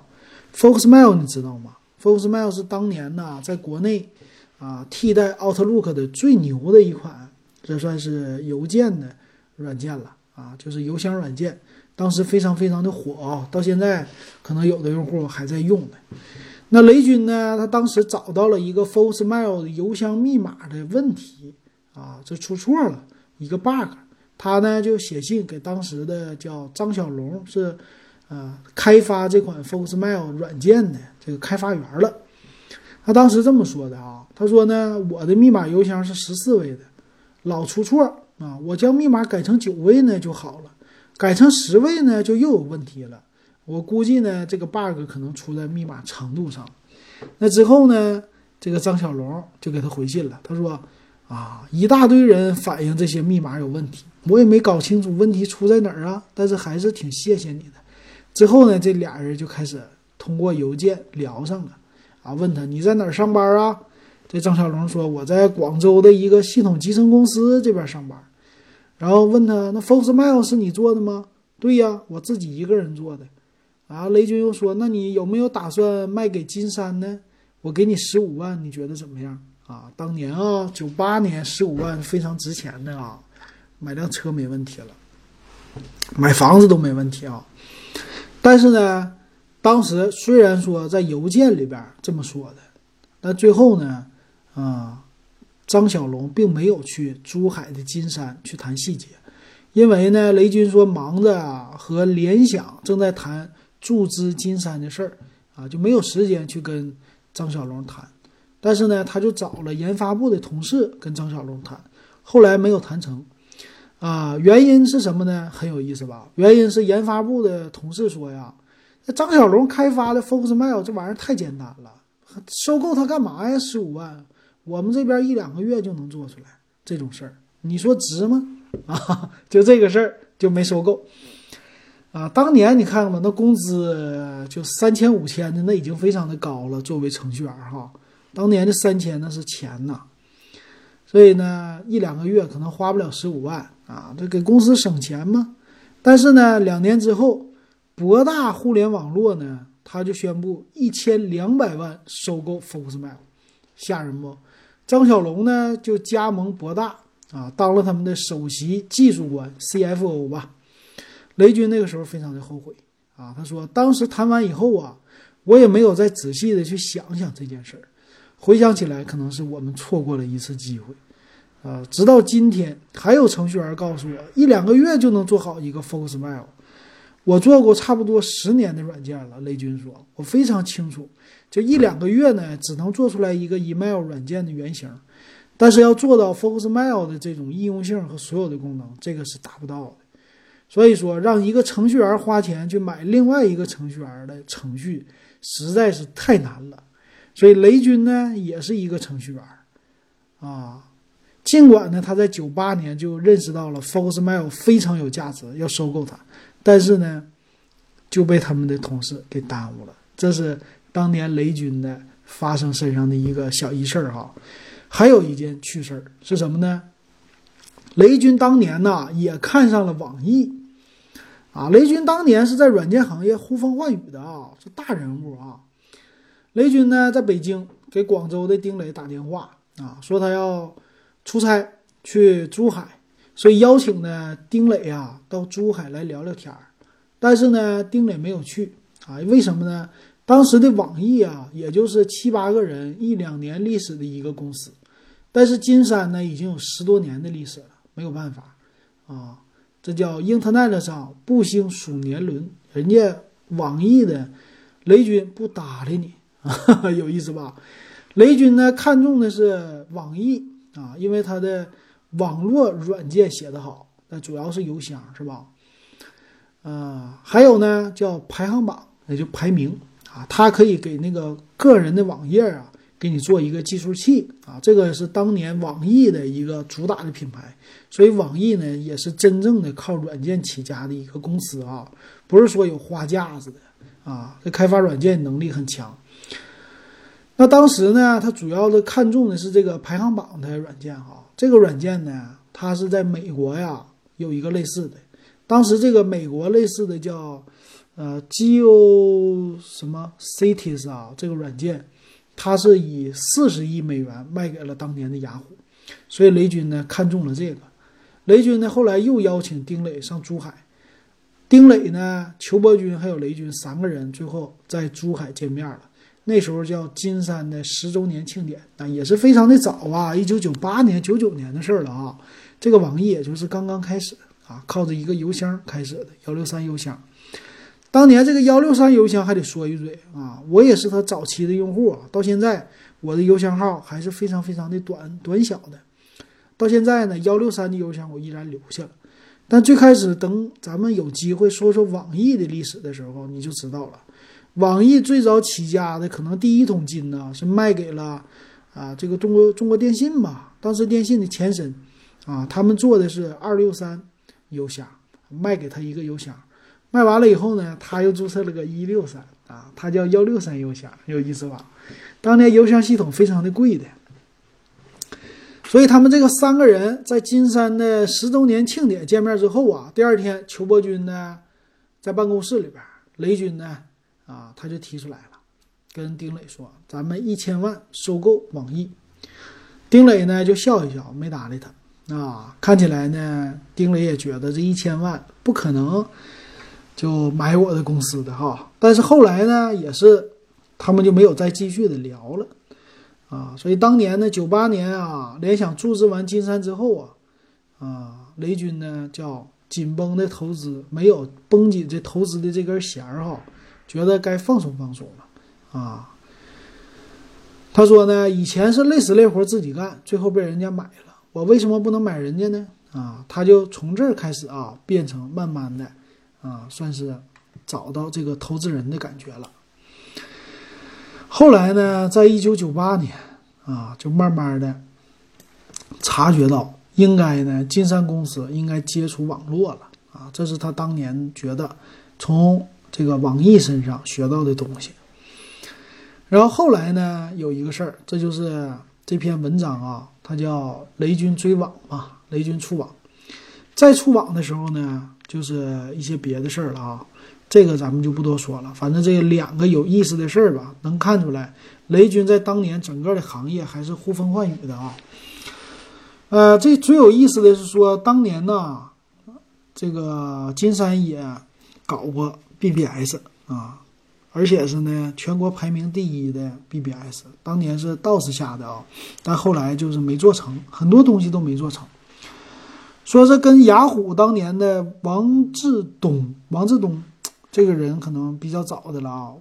Foxmail 你知道吗？Foxmail 是当年呢，在国内啊替代 Outlook 的最牛的一款，这算是邮件的软件了啊，就是邮箱软件，当时非常非常的火啊，到现在可能有的用户还在用呢。那雷军呢，他当时找到了一个 Foxmail 邮箱密码的问题啊，这出错了一个 bug，他呢就写信给当时的叫张小龙是。啊，开发这款 Foxmail 软件的这个开发员了，他当时这么说的啊，他说呢，我的密码邮箱是十四位的，老出错啊，我将密码改成九位呢就好了，改成十位呢就又有问题了，我估计呢这个 bug 可能出在密码长度上。那之后呢，这个张小龙就给他回信了，他说啊，一大堆人反映这些密码有问题，我也没搞清楚问题出在哪儿啊，但是还是挺谢谢你的。之后呢，这俩人就开始通过邮件聊上了，啊，问他你在哪儿上班啊？这张小龙说我在广州的一个系统集成公司这边上班。然后问他那 Foxmail 是你做的吗？对呀，我自己一个人做的。啊，雷军又说那你有没有打算卖给金山呢？我给你十五万，你觉得怎么样？啊，当年啊，九八年十五万非常值钱的啊，买辆车没问题了，买房子都没问题啊。但是呢，当时虽然说在邮件里边这么说的，但最后呢，啊，张小龙并没有去珠海的金山去谈细节，因为呢，雷军说忙着啊和联想正在谈注资金山的事儿啊，就没有时间去跟张小龙谈。但是呢，他就找了研发部的同事跟张小龙谈，后来没有谈成。啊，原因是什么呢？很有意思吧？原因是研发部的同事说呀，那张小龙开发的 Foxmail 这玩意儿太简单了，收购它干嘛呀？十五万，我们这边一两个月就能做出来这种事儿，你说值吗？啊，就这个事儿就没收购。啊，当年你看看吧，那工资就三千五千的，那已经非常的高了。作为程序员哈，当年的三千那是钱呐。所以呢，一两个月可能花不了十五万啊，这给公司省钱嘛。但是呢，两年之后，博大互联网络呢，他就宣布一千两百万收购 Foxmail，吓人不？张小龙呢就加盟博大啊，当了他们的首席技术官 CFO 吧。雷军那个时候非常的后悔啊，他说当时谈完以后啊，我也没有再仔细的去想想这件事儿。回想起来，可能是我们错过了一次机会，啊，直到今天还有程序员告诉我，一两个月就能做好一个 Foxmail。我做过差不多十年的软件了，雷军说，我非常清楚，就一两个月呢，只能做出来一个 email 软件的原型，但是要做到 Foxmail 的这种易用性和所有的功能，这个是达不到的。所以说，让一个程序员花钱去买另外一个程序员的程序，实在是太难了。所以雷军呢也是一个程序员啊。尽管呢他在九八年就认识到了 Foxmail 非常有价值，要收购它，但是呢就被他们的同事给耽误了。这是当年雷军的发生身上的一个小轶事儿哈。还有一件趣事儿是什么呢？雷军当年呢也看上了网易。啊，雷军当年是在软件行业呼风唤雨的啊，是大人物啊。雷军呢，在北京给广州的丁磊打电话啊，说他要出差去珠海，所以邀请呢丁磊啊到珠海来聊聊天儿。但是呢，丁磊没有去啊，为什么呢？当时的网易啊，也就是七八个人，一两年历史的一个公司，但是金山呢，已经有十多年的历史了，没有办法啊。这叫 Internet 上不兴数年轮，人家网易的雷军不搭理你，啊 有意思吧？雷军呢看中的是网易啊，因为它的网络软件写得好，那主要是邮箱是吧？啊，还有呢叫排行榜，也就排名啊，它可以给那个个人的网页啊。给你做一个计数器啊，这个是当年网易的一个主打的品牌，所以网易呢也是真正的靠软件起家的一个公司啊，不是说有花架子的啊，这开发软件能力很强。那当时呢，它主要的看重的是这个排行榜的软件哈，这个软件呢，它是在美国呀有一个类似的，当时这个美国类似的叫呃 Geo 什么 Cities 啊，这个软件。它是以四十亿美元卖给了当年的雅虎，所以雷军呢看中了这个。雷军呢后来又邀请丁磊上珠海，丁磊呢、裘伯军还有雷军三个人最后在珠海见面了。那时候叫金山的十周年庆典，那也是非常的早啊，一九九八年、九九年的事儿了啊。这个网易也就是刚刚开始啊，靠着一个邮箱开始的幺六三邮箱。当年这个幺六三邮箱还得说一嘴啊，我也是他早期的用户啊，到现在我的邮箱号还是非常非常的短短小的。到现在呢，幺六三的邮箱我依然留下了。但最开始等咱们有机会说说网易的历史的时候，你就知道了，网易最早起家的可能第一桶金呢是卖给了啊这个中国中国电信吧，当时电信的前身啊，他们做的是二六三邮箱，卖给他一个邮箱。卖完了以后呢，他又注册了个一六三啊，他叫幺六三邮箱，有意思吧？当年邮箱系统非常的贵的，所以他们这个三个人在金山的十周年庆典见面之后啊，第二天裘伯军呢在办公室里边，雷军呢啊他就提出来了，跟丁磊说：“咱们一千万收购网易。”丁磊呢就笑一笑，没搭理他。啊，看起来呢，丁磊也觉得这一千万不可能。就买我的公司的哈，但是后来呢，也是他们就没有再继续的聊了啊。所以当年呢，九八年啊，联想注资完金山之后啊，啊，雷军呢叫紧绷的投资没有绷紧这投资的这根弦儿哈，觉得该放松放松了啊。他说呢，以前是累死累活自己干，最后被人家买了，我为什么不能买人家呢？啊，他就从这儿开始啊，变成慢慢的。啊，算是找到这个投资人的感觉了。后来呢，在一九九八年啊，就慢慢的察觉到，应该呢，金山公司应该接触网络了啊。这是他当年觉得从这个网易身上学到的东西。然后后来呢，有一个事儿，这就是这篇文章啊，它叫“雷军追网”嘛，雷军出网。在出网的时候呢。就是一些别的事儿了啊，这个咱们就不多说了。反正这两个有意思的事儿吧，能看出来雷军在当年整个的行业还是呼风唤雨的啊。呃，这最有意思的是说，当年呢，这个金山也搞过 BBS 啊，而且是呢全国排名第一的 BBS，当年是 DOS 下的啊，但后来就是没做成，很多东西都没做成。说是跟雅虎当年的王志东，王志东这个人可能比较早的了啊，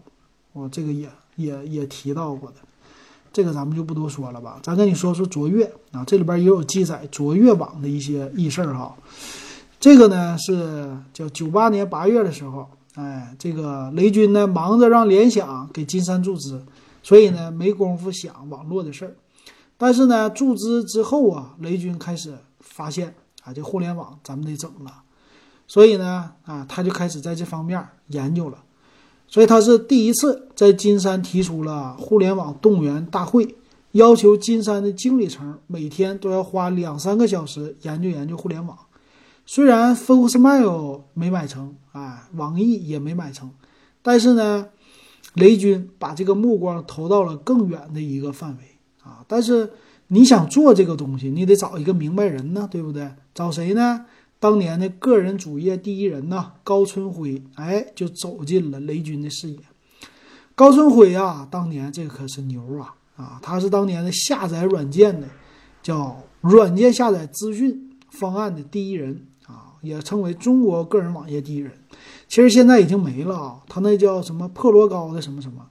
我这个也也也提到过的，这个咱们就不多说了吧。咱跟你说说卓越啊，这里边也有记载卓越网的一些轶事儿哈。这个呢是叫九八年八月的时候，哎，这个雷军呢忙着让联想给金山注资，所以呢没工夫想网络的事儿。但是呢，注资之后啊，雷军开始发现啊，这互联网咱们得整了，所以呢啊，他就开始在这方面研究了。所以他是第一次在金山提出了互联网动员大会，要求金山的经理层每天都要花两三个小时研究研究互联网。虽然 Focusmail 没买成啊，网易也没买成，但是呢，雷军把这个目光投到了更远的一个范围。啊！但是你想做这个东西，你得找一个明白人呢，对不对？找谁呢？当年的个人主页第一人呢，高春辉，哎，就走进了雷军的视野。高春辉啊，当年这可是牛啊！啊，他是当年的下载软件的，叫软件下载资讯方案的第一人，也称为中国个人网页第一人。其实现在已经没了啊，他那叫什么破罗高的什么什么。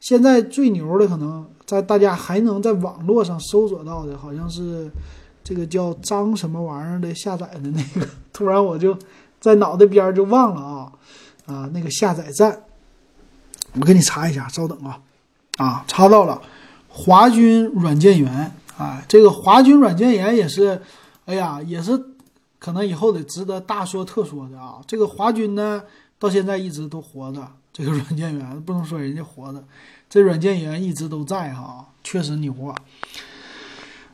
现在最牛的可能。在大家还能在网络上搜索到的，好像是这个叫张什么玩意儿的下载的那个，突然我就在脑袋边儿就忘了啊啊那个下载站，我给你查一下，稍等啊啊查到了，华军软件园啊，这个华军软件园也是，哎呀也是可能以后得值得大说特说的啊，这个华军呢到现在一直都活着，这个软件园不能说人家活着。这软件园一直都在哈，确实牛啊！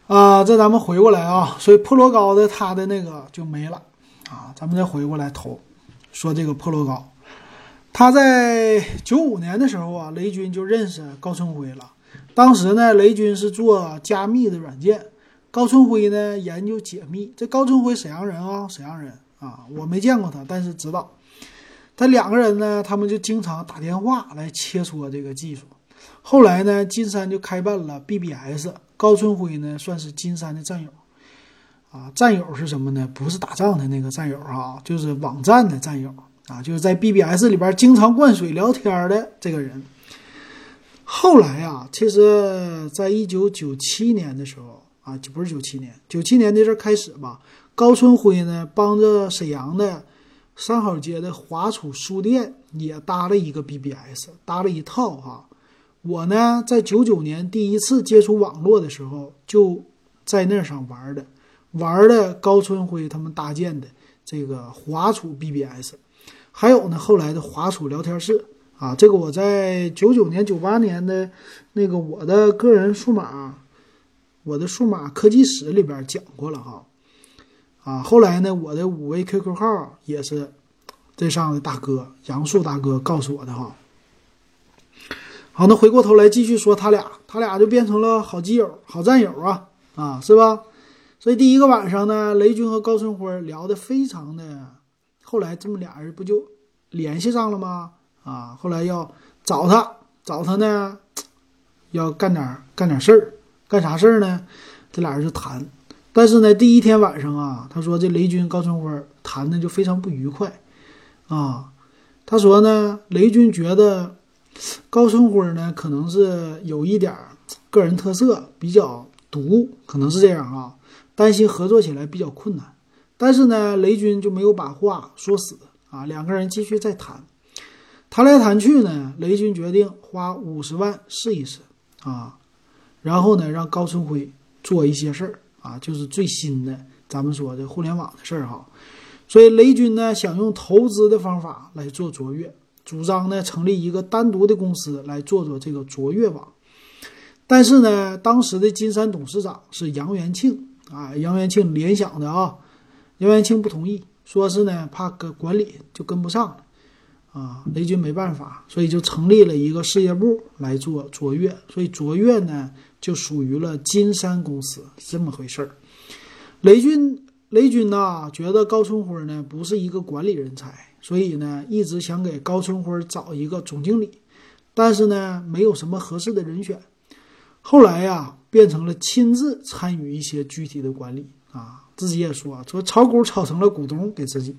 啊，这咱们回过来啊，所以破罗高的他的那个就没了啊。咱们再回过来投，说这个破罗高，他在九五年的时候啊，雷军就认识高春辉了。当时呢，雷军是做加密的软件，高春辉呢研究解密。这高春辉沈阳人啊，沈阳人啊，我没见过他，但是知道他两个人呢，他们就经常打电话来切磋这个技术。后来呢，金山就开办了 BBS，高春辉呢算是金山的战友，啊，战友是什么呢？不是打仗的那个战友啊，就是网站的战友啊，就是在 BBS 里边经常灌水聊天的这个人。后来啊，其实在一九九七年的时候啊，就不是九七年，九七年那阵开始吧，高春辉呢帮着沈阳的三好街的华储书店也搭了一个 BBS，搭了一套哈。我呢，在九九年第一次接触网络的时候，就在那上玩的，玩的高春辉他们搭建的这个华储 BBS，还有呢后来的华储聊天室啊，这个我在九九年、九八年的那个我的个人数码，我的数码科技史里边讲过了哈，啊，后来呢，我的五位 QQ 号也是这上的大哥杨树大哥告诉我的哈。好，那回过头来继续说他俩，他俩就变成了好基友、好战友啊，啊，是吧？所以第一个晚上呢，雷军和高春辉聊得非常的，后来这么俩人不就联系上了吗？啊，后来要找他，找他呢，要干点干点事儿，干啥事儿呢？这俩人就谈，但是呢，第一天晚上啊，他说这雷军、高春辉谈的就非常不愉快，啊，他说呢，雷军觉得。高春辉呢，可能是有一点个人特色，比较独，可能是这样啊。担心合作起来比较困难，但是呢，雷军就没有把话说死啊。两个人继续再谈，谈来谈去呢，雷军决定花五十万试一试啊，然后呢，让高春辉做一些事儿啊，就是最新的咱们说的互联网的事儿哈。所以雷军呢，想用投资的方法来做卓越。主张呢成立一个单独的公司来做做这个卓越网，但是呢，当时的金山董事长是杨元庆啊，杨元庆联想的啊，杨元庆不同意，说是呢怕跟管理就跟不上了啊，雷军没办法，所以就成立了一个事业部来做卓越，所以卓越呢就属于了金山公司这么回事儿。雷军雷军呐觉得高春辉呢不是一个管理人才。所以呢，一直想给高春辉找一个总经理，但是呢，没有什么合适的人选。后来呀，变成了亲自参与一些具体的管理啊，自己也说说炒股炒成了股东给自己。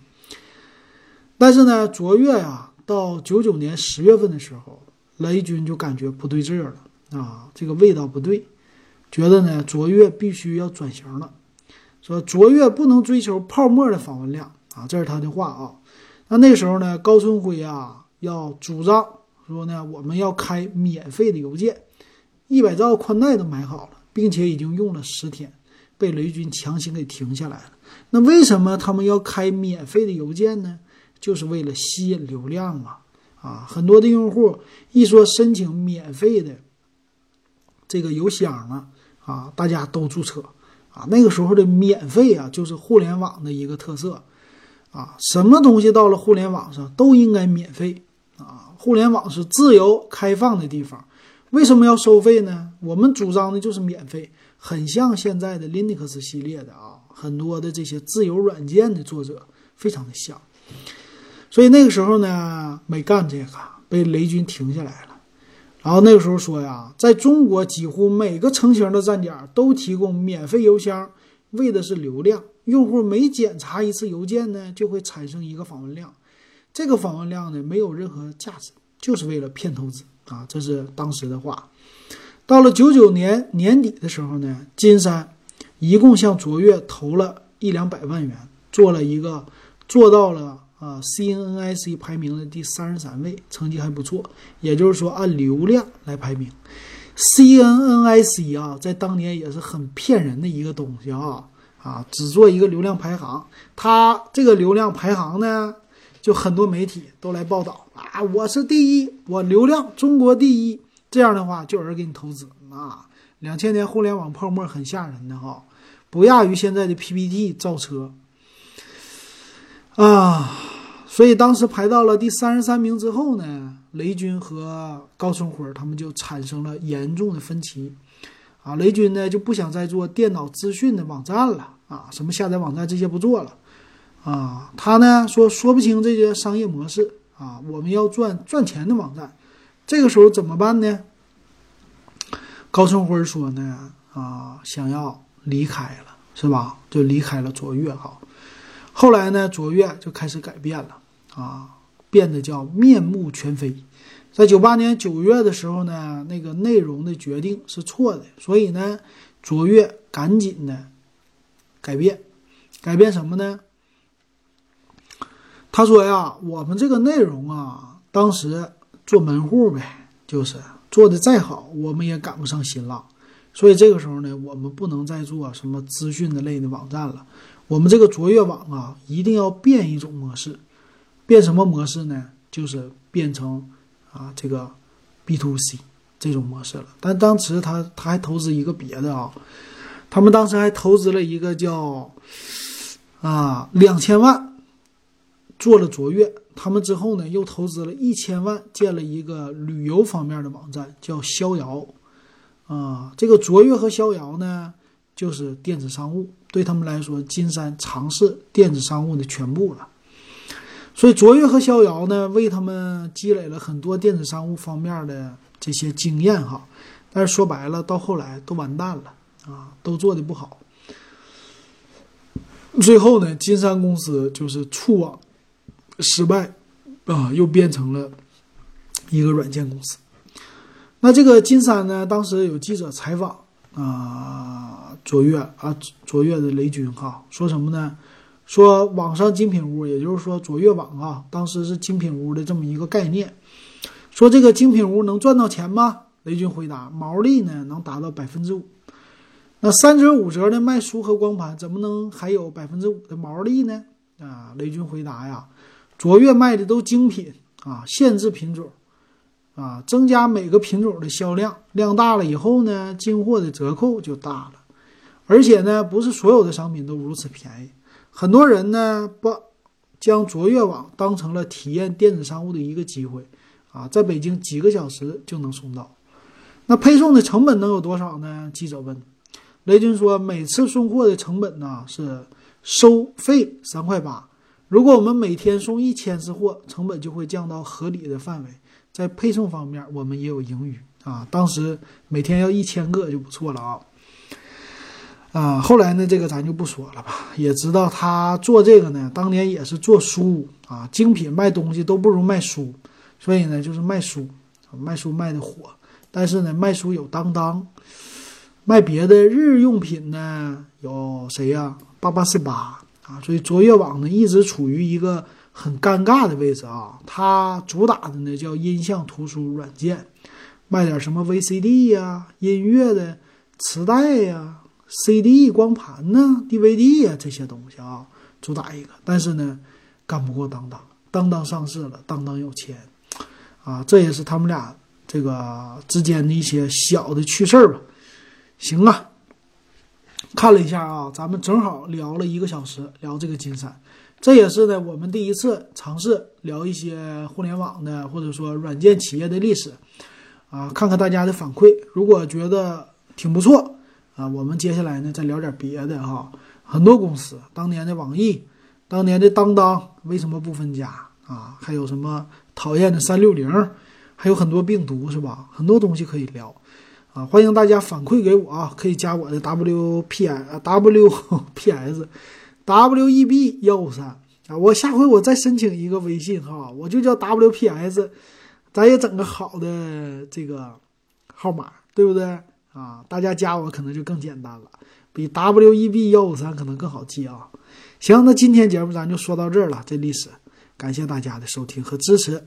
但是呢，卓越呀，到九九年十月份的时候，雷军就感觉不对劲儿了啊，这个味道不对，觉得呢，卓越必须要转型了，说卓越不能追求泡沫的访问量啊，这是他的话啊。那那时候呢，高春辉啊要主张说呢，我们要开免费的邮件，一百兆宽带都买好了，并且已经用了十天，被雷军强行给停下来了。那为什么他们要开免费的邮件呢？就是为了吸引流量啊！啊，很多的用户一说申请免费的这个邮箱啊，啊，大家都注册啊。那个时候的免费啊，就是互联网的一个特色啊。什么东西到了互联网上都应该免费啊！互联网是自由开放的地方，为什么要收费呢？我们主张的就是免费，很像现在的 Linux 系列的啊，很多的这些自由软件的作者非常的像。所以那个时候呢，没干这个，被雷军停下来了。然后那个时候说呀，在中国几乎每个成型的站点都提供免费邮箱，为的是流量。用户每检查一次邮件呢，就会产生一个访问量，这个访问量呢没有任何价值，就是为了骗投资啊！这是当时的话。到了九九年年底的时候呢，金山一共向卓越投了一两百万元，做了一个做到了。啊，CNNIC 排名的第三十三位，成绩还不错。也就是说，按流量来排名，CNNIC 啊，在当年也是很骗人的一个东西啊啊，只做一个流量排行。它这个流量排行呢，就很多媒体都来报道啊，我是第一，我流量中国第一。这样的话，就有人给你投资啊。两千年互联网泡沫很吓人的哈，不亚于现在的 PPT 造车啊。所以当时排到了第三十三名之后呢，雷军和高春辉他们就产生了严重的分歧，啊，雷军呢就不想再做电脑资讯的网站了，啊，什么下载网站这些不做了，啊，他呢说说不清这些商业模式，啊，我们要赚赚钱的网站，这个时候怎么办呢？高春辉说呢，啊，想要离开了，是吧？就离开了卓越哈，后来呢，卓越就开始改变了。啊，变得叫面目全非。在九八年九月的时候呢，那个内容的决定是错的，所以呢，卓越赶紧的改变，改变什么呢？他说呀，我们这个内容啊，当时做门户呗，就是做的再好，我们也赶不上新浪，所以这个时候呢，我们不能再做什么资讯的类的网站了，我们这个卓越网啊，一定要变一种模式。变什么模式呢？就是变成啊这个 B to C 这种模式了。但当时他他还投资一个别的啊，他们当时还投资了一个叫啊两千万做了卓越。他们之后呢又投资了一千万建了一个旅游方面的网站，叫逍遥啊。这个卓越和逍遥呢就是电子商务，对他们来说，金山尝试电子商务的全部了。所以卓越和逍遥呢，为他们积累了很多电子商务方面的这些经验哈，但是说白了，到后来都完蛋了啊，都做的不好。最后呢，金山公司就是触网失败啊，又变成了一个软件公司。那这个金山呢，当时有记者采访啊，卓越啊，卓越的雷军哈，说什么呢？说网上精品屋，也就是说卓越网啊，当时是精品屋的这么一个概念。说这个精品屋能赚到钱吗？雷军回答：毛利呢能达到百分之五。那三折五折的卖书和光盘，怎么能还有百分之五的毛利呢？啊，雷军回答呀：卓越卖的都精品啊，限制品种啊，增加每个品种的销量，量大了以后呢，进货的折扣就大了。而且呢，不是所有的商品都如此便宜。很多人呢，把将卓越网当成了体验电子商务的一个机会，啊，在北京几个小时就能送到。那配送的成本能有多少呢？记者问。雷军说，每次送货的成本呢是收费三块八。如果我们每天送一千次货，成本就会降到合理的范围。在配送方面，我们也有盈余啊。当时每天要一千个就不错了啊。啊，后来呢，这个咱就不说了吧。也知道他做这个呢，当年也是做书啊，精品卖东西都不如卖书，所以呢，就是卖书，卖书卖的火。但是呢，卖书有当当，卖别的日用品呢，有谁呀？八八四八啊。所以卓越网呢，一直处于一个很尴尬的位置啊。它主打的呢叫音像图书软件，卖点什么 VCD 呀、音乐的磁带呀、CD 光盘呢、DVD 呀这些东西啊，主打一个。但是呢，干不过当当，当当上市了，当当有钱啊，这也是他们俩这个之间的一些小的趣事儿吧。行啊，看了一下啊，咱们正好聊了一个小时，聊这个金山。这也是呢，我们第一次尝试聊一些互联网的或者说软件企业的历史，啊，看看大家的反馈。如果觉得挺不错啊，我们接下来呢再聊点别的哈。很多公司，当年的网易，当年的当当，为什么不分家啊？还有什么讨厌的三六零，还有很多病毒是吧？很多东西可以聊啊，欢迎大家反馈给我啊，可以加我的 W P I W P S。W E B 幺五三啊，我下回我再申请一个微信哈，我就叫 W P S，咱也整个好的这个号码，对不对啊？大家加我可能就更简单了，比 W E B 幺五三可能更好记啊。行，那今天节目咱就说到这儿了，这历史，感谢大家的收听和支持。